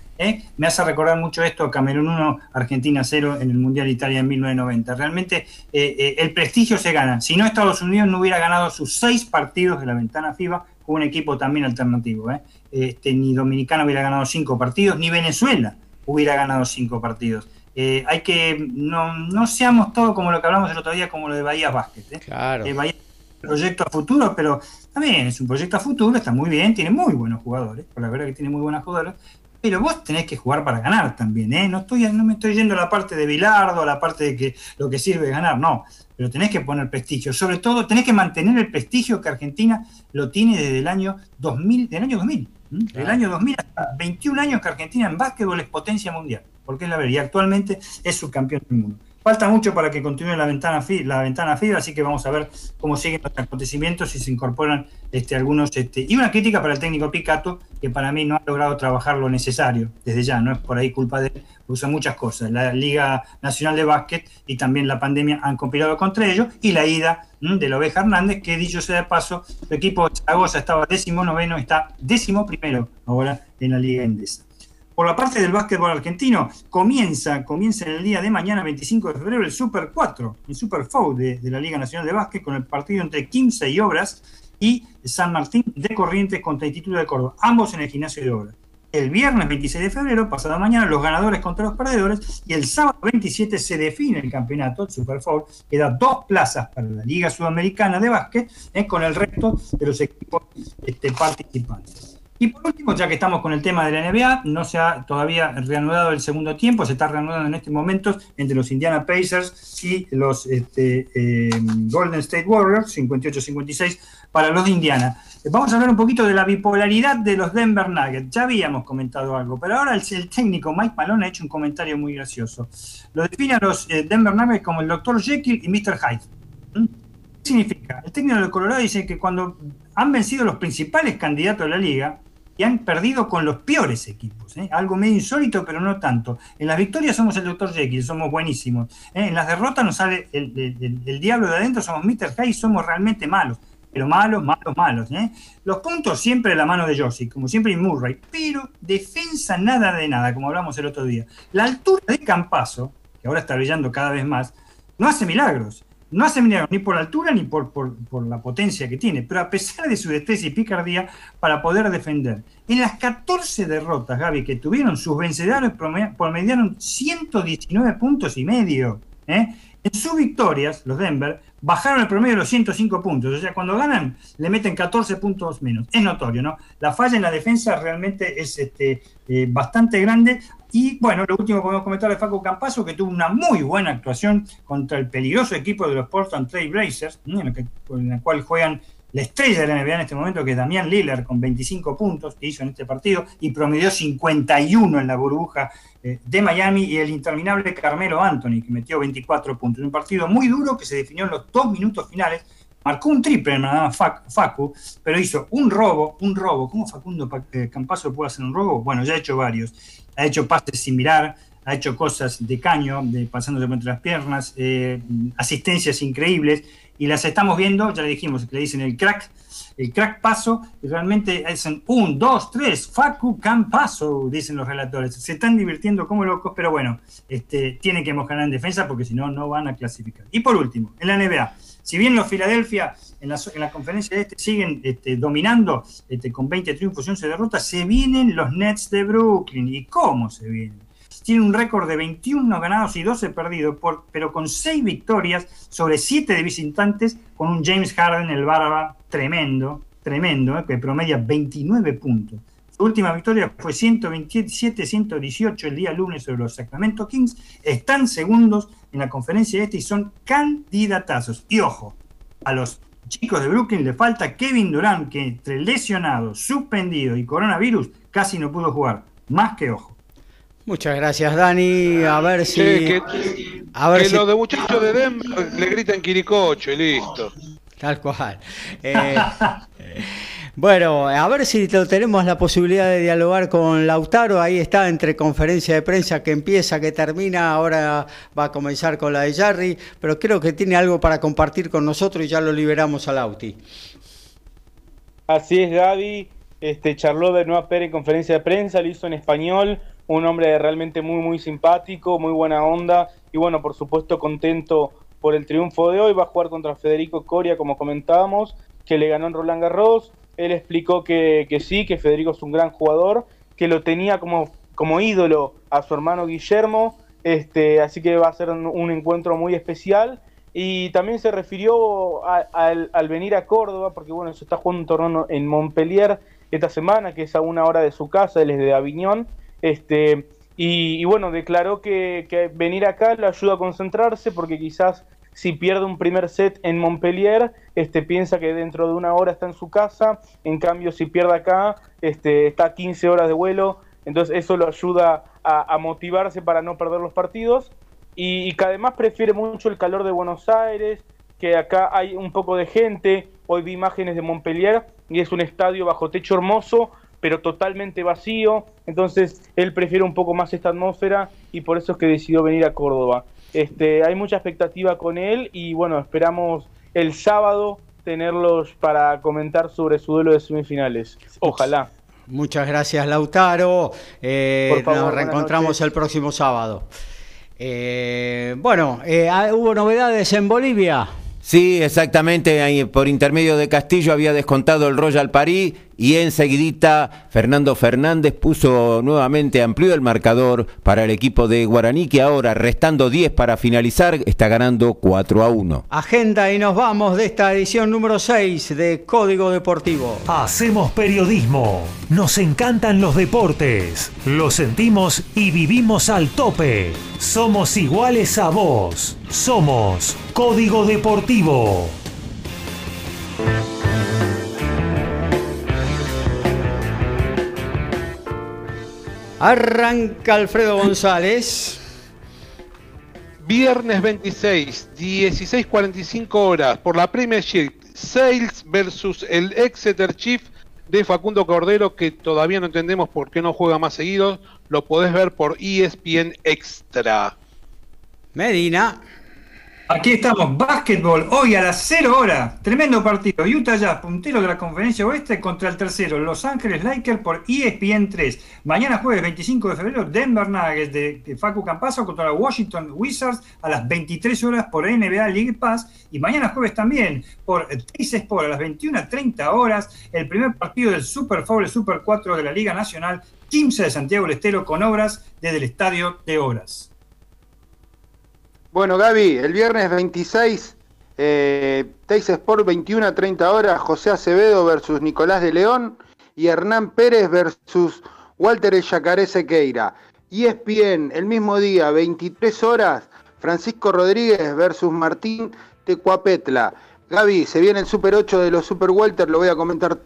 Me hace recordar mucho esto, Camerún 1, Argentina 0 en el Mundial Italia en 1990. Realmente el prestigio se gana. Si no, Estados Unidos no hubiera ganado sus seis partidos de la ventana FIBA un equipo también alternativo. ¿eh? Este, ni Dominicana hubiera ganado cinco partidos, ni Venezuela hubiera ganado cinco partidos. Eh, hay que, no, no seamos todo como lo que hablamos el otro día, como lo de Bahía Basket. ¿eh? Claro. Eh, Bahía proyecto a futuro, pero también es un proyecto a futuro, está muy bien, tiene muy buenos jugadores, por la verdad que tiene muy buenos jugadores, pero vos tenés que jugar para ganar también, ¿eh? No, estoy, no me estoy yendo a la parte de Bilardo, a la parte de que lo que sirve es ganar, no, pero tenés que poner prestigio, sobre todo tenés que mantener el prestigio que Argentina lo tiene desde el año 2000, del año 2000, ¿m? del Claro. año 2000 hasta 21 años que Argentina en básquetbol es potencia mundial, porque es la verdad, y actualmente es subcampeón del mundo. Falta mucho para que continúe la ventana, fi- la ventana FIBA, así que vamos a ver cómo siguen los acontecimientos y se incorporan este, algunos. Este, y una crítica para el técnico Picato, que para mí no ha logrado trabajar lo necesario desde ya, no es por ahí culpa de él, usa muchas cosas. La Liga Nacional de Básquet y también la pandemia han conspirado contra ellos, y la ida de la Oveja Hernández, que dicho sea de paso, el equipo de Zaragoza estaba décimo noveno, está décimo primero ahora en la Liga Endesa. Por la parte del básquetbol argentino, comienza, comienza en el día de mañana, 25 de febrero, el Super 4, el Super 4 de, la Liga Nacional de Básquet, con el partido entre Quimsa y Obras y San Martín de Corrientes contra el Instituto de Córdoba, ambos en el gimnasio de Obras. El viernes 26 de febrero, pasado mañana, los ganadores contra los perdedores, y el sábado 27 se define el campeonato, el Super 4, que da dos plazas para la Liga Sudamericana de Básquet, eh, con el resto de los equipos este, participantes. Y por último, ya que estamos con el tema de la NBA, no se ha todavía reanudado el segundo tiempo, se está reanudando en este momento entre los Indiana Pacers y los este, eh, Golden State Warriors, 58-56 para los de Indiana. Vamos a hablar un poquito de la bipolaridad de los Denver Nuggets. Ya habíamos comentado algo, pero ahora el, el técnico Mike Malone ha hecho un comentario muy gracioso. Lo define a los eh, Denver Nuggets como el Dr. Jekyll y Mr. Hyde. ¿Mm? ¿Qué significa? El técnico de Colorado dice que cuando han vencido los principales candidatos de la liga, y han perdido con los peores equipos. ¿eh? Algo medio insólito, pero no tanto. En las victorias somos el Dr. Jekyll, somos buenísimos. ¿eh? En las derrotas nos sale el, el- el diablo de adentro, somos Mr. High, somos realmente malos. Pero malos, malos, malos. ¿eh? Los puntos siempre de la mano de Josie, como siempre y Murray. Pero defensa nada de nada, como hablamos el otro día. La altura de Campaso, que ahora está brillando cada vez más, no hace milagros. No hace milagros ni por la altura ni por, por- por la potencia que tiene, pero a pesar de su destreza y picardía para poder defender. En las 14 derrotas, Gaby, que tuvieron sus vencedores prome- promediaron 119 puntos y medio. ¿eh? En sus victorias, los Denver, bajaron el promedio de los 105 puntos. O sea, cuando ganan, le meten 14 puntos menos. Es notorio, ¿no? La falla en la defensa realmente es este, eh, bastante grande. Y bueno, lo último que podemos comentar de Facu Campaso, que tuvo una muy buena actuación contra el peligroso equipo de los Portland Trail Blazers, en, en el cual juegan la estrella de la NBA en este momento, que es Damián Lillard, con 25 puntos que hizo en este partido, y promedió 51 en la burbuja eh, de Miami, y el interminable Carmelo Anthony, que metió 24 puntos. Un partido muy duro que se definió en los dos minutos finales. Marcó un triple nada más Fac- Facu, pero hizo un robo, un robo. ¿Cómo Facundo eh, Campazo puede hacer un robo? Bueno, ya ha hecho varios. Ha hecho pases sin mirar, ha hecho cosas de caño, de, pasándose entre las piernas, eh, asistencias increíbles, y las estamos viendo, ya le dijimos, le dicen el crack, el crack paso, y realmente dicen un, dos, tres, Facu Campazo, dicen los relatores. Se están divirtiendo como locos, pero bueno, este, tienen que mojar en defensa porque si no, no van a clasificar. Y por último, en la NBA, si bien los Philadelphia en la, en la conferencia de este siguen este, dominando este, con 20 triunfos y 11 derrotas, se vienen los Nets de Brooklyn. ¿Y cómo se vienen? Tienen un récord de 21 ganados y 12 perdidos, por- pero con 6 victorias sobre 7 de visitantes, con un James Harden, el barba, tremendo, tremendo, eh, que promedia 29 puntos. Su última victoria fue 127-118 el día lunes sobre los Sacramento Kings. Están segundos en la conferencia este y son candidatazos. Y ojo, a los chicos de Brooklyn le falta Kevin Durant, que entre lesionado, suspendido y coronavirus casi no pudo jugar. Más que ojo. Muchas gracias, Dani. A ver si. que a ver que si. los de muchachos de Denver le gritan Quiricocho y listo. Tal cual. Eh, bueno, a ver si te- tenemos la posibilidad de dialogar con Lautaro. Ahí está entre conferencia de prensa que empieza, que termina. Ahora va a comenzar con la de Jarry. Pero creo que tiene algo para compartir con nosotros y ya lo liberamos a Lauti. Así es, Gaby. Este, charló Nueva Pérez en conferencia de prensa, lo hizo en español. Un hombre realmente muy, muy simpático, muy buena onda. Y bueno, por supuesto, contento por el triunfo de hoy. Va a jugar contra Federico Coria, como comentábamos, que le ganó en Roland Garros. Él explicó que, que sí, que Federico es un gran jugador, que lo tenía como, como ídolo a su hermano Guillermo. Este, así que va a ser un, encuentro muy especial. Y también se refirió a- al, venir a Córdoba, porque bueno, se está jugando un torneo en Montpellier esta semana, que es a una hora de su casa, él es de Aviñón. Este, y, y bueno, declaró que, que venir acá le ayuda a concentrarse, porque quizás si pierde un primer set en Montpellier, este, piensa que dentro de una hora está en su casa, en cambio si pierde acá, este, está a 15 horas de vuelo, entonces eso lo ayuda a, motivarse para no perder los partidos y que además prefiere mucho el calor de Buenos Aires, que acá hay un poco de gente, hoy vi imágenes de Montpellier y es un estadio bajo techo hermoso, pero totalmente vacío, entonces él prefiere un poco más esta atmósfera y por eso es que decidió venir a Córdoba. Este, hay mucha expectativa con él y bueno, esperamos el sábado tenerlos para comentar sobre su duelo de semifinales. Ojalá. Muchas gracias, Lautaro. Eh, Por favor, nos reencontramos el próximo sábado. Eh, bueno, eh, ah, hubo novedades en Bolivia. Sí, exactamente. ahí por intermedio de Castillo había descontado el Royal París y enseguidita Fernando Fernández puso nuevamente, amplió el marcador para el equipo de Guaraní que ahora restando 10 para finalizar está ganando 4 a 1. Agenda y nos vamos de esta edición número 6 de Código Deportivo. Hacemos periodismo, nos encantan los deportes, lo sentimos y vivimos al tope. Somos iguales a vos, somos Código Deportivo. Arranca Alfredo González. Viernes 26, 16.45 horas por la Premiership, Sales versus el Exeter Chief de Facundo Cordero, que todavía no entendemos por qué no juega más seguido. Lo podés ver por ESPN Extra. Medina. Aquí estamos, básquetbol, hoy a las 0 horas, tremendo partido. Utah Jazz, puntero de la conferencia oeste contra el tercero, Los Ángeles Lakers por ESPN 3. Mañana jueves 25 de febrero, Denver Nuggets de Facu Campazo contra la Washington Wizards a las 23 horas por NBA League Pass. Y mañana jueves también por Teis Sport a las 21.30 horas, el primer partido del Super el Super 4 de la Liga Nacional, 15 de Santiago del Estero con obras desde el Estadio de Obras. Bueno, Gaby, el viernes 26, eh, Teis Sport 21 a 30 horas, José Acevedo versus Nicolás de León y Hernán Pérez versus Walter El Yacaré Sequeira. ESPN, el mismo día, 23 horas, Francisco Rodríguez versus Martín Tecuapetla. Gaby, se viene el Super 8 de los Super Walter, lo voy a comentar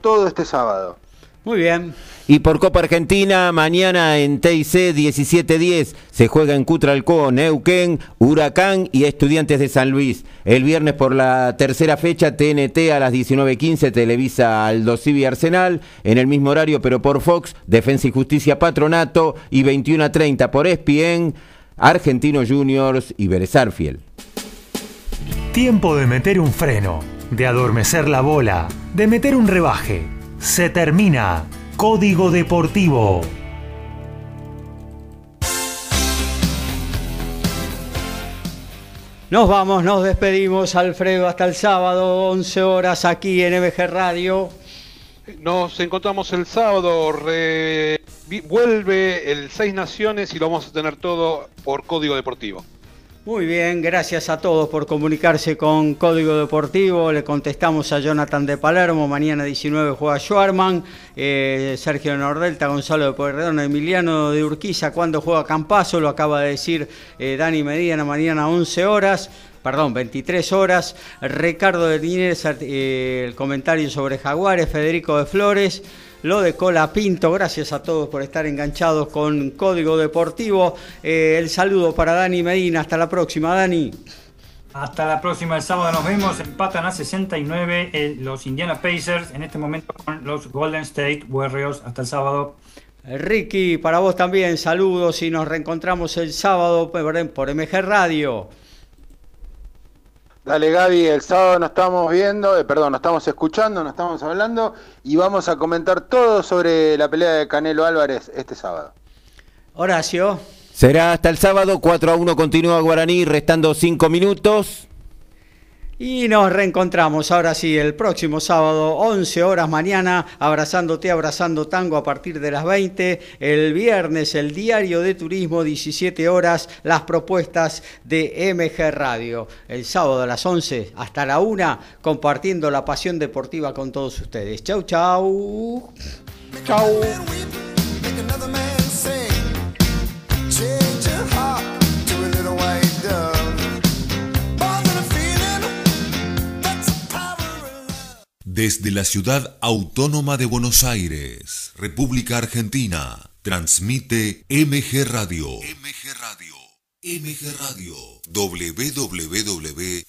todo este sábado. Muy bien. Y por Copa Argentina, mañana en TIC 17-10 se juega en Cutralcó, Neuquén, Huracán y Estudiantes de San Luis. El viernes por la tercera fecha, TNT a las 19.15 televisa Aldo Civi Arsenal. En el mismo horario, pero por Fox, Defensa y Justicia Patronato y 21.30 por ESPN, Argentino Juniors y Vélez. Tiempo de meter un freno, de adormecer la bola, de meter un rebaje se termina. Código Deportivo. Nos vamos, nos despedimos, Alfredo, hasta el sábado, 11 horas aquí en MG Radio. Nos encontramos el sábado, vuelve el Seis Naciones y lo vamos a tener todo por Código Deportivo. Muy bien, gracias a todos por comunicarse con Código Deportivo. Le contestamos a Jonathan de Palermo. Mañana 19 juega Schwarman. Eh, Sergio Nordelta, Gonzalo de Pueyrredón, Emiliano de Urquiza. Cuando juega Campazo, lo acaba de decir eh, Dani Medina. Mañana 11 horas. Perdón, 23 horas. Ricardo de Diners, eh, el comentario sobre Jaguares. Federico de Flores lo de Cola Pinto. Gracias a todos por estar enganchados con Código Deportivo. Eh, el saludo para Dani Medina. Hasta la próxima, Dani. Hasta la próxima, el sábado nos vemos. Empatan a 69 eh, los Indiana Pacers, en este momento con los Golden State Warriors. Hasta el sábado. Ricky, para vos también, saludos y nos reencontramos el sábado por MG Radio. Dale Gaby, el sábado nos estamos viendo, eh, perdón, nos estamos escuchando, nos estamos hablando y vamos a comentar todo sobre la pelea de Canelo Álvarez este sábado. Horacio. Será hasta el sábado, 4 a 1 continúa Guaraní, restando 5 minutos. Y nos reencontramos ahora sí el próximo sábado, 11 horas mañana, abrazándote, abrazando tango a partir de las 20. El viernes, el diario de turismo, 17 horas, las propuestas de MG Radio. El sábado a las 11 hasta la 1, compartiendo la pasión deportiva con todos ustedes. Chau, chau. Chau. Desde la ciudad autónoma de Buenos Aires, República Argentina, transmite MG Radio. MG Radio. MG Radio. www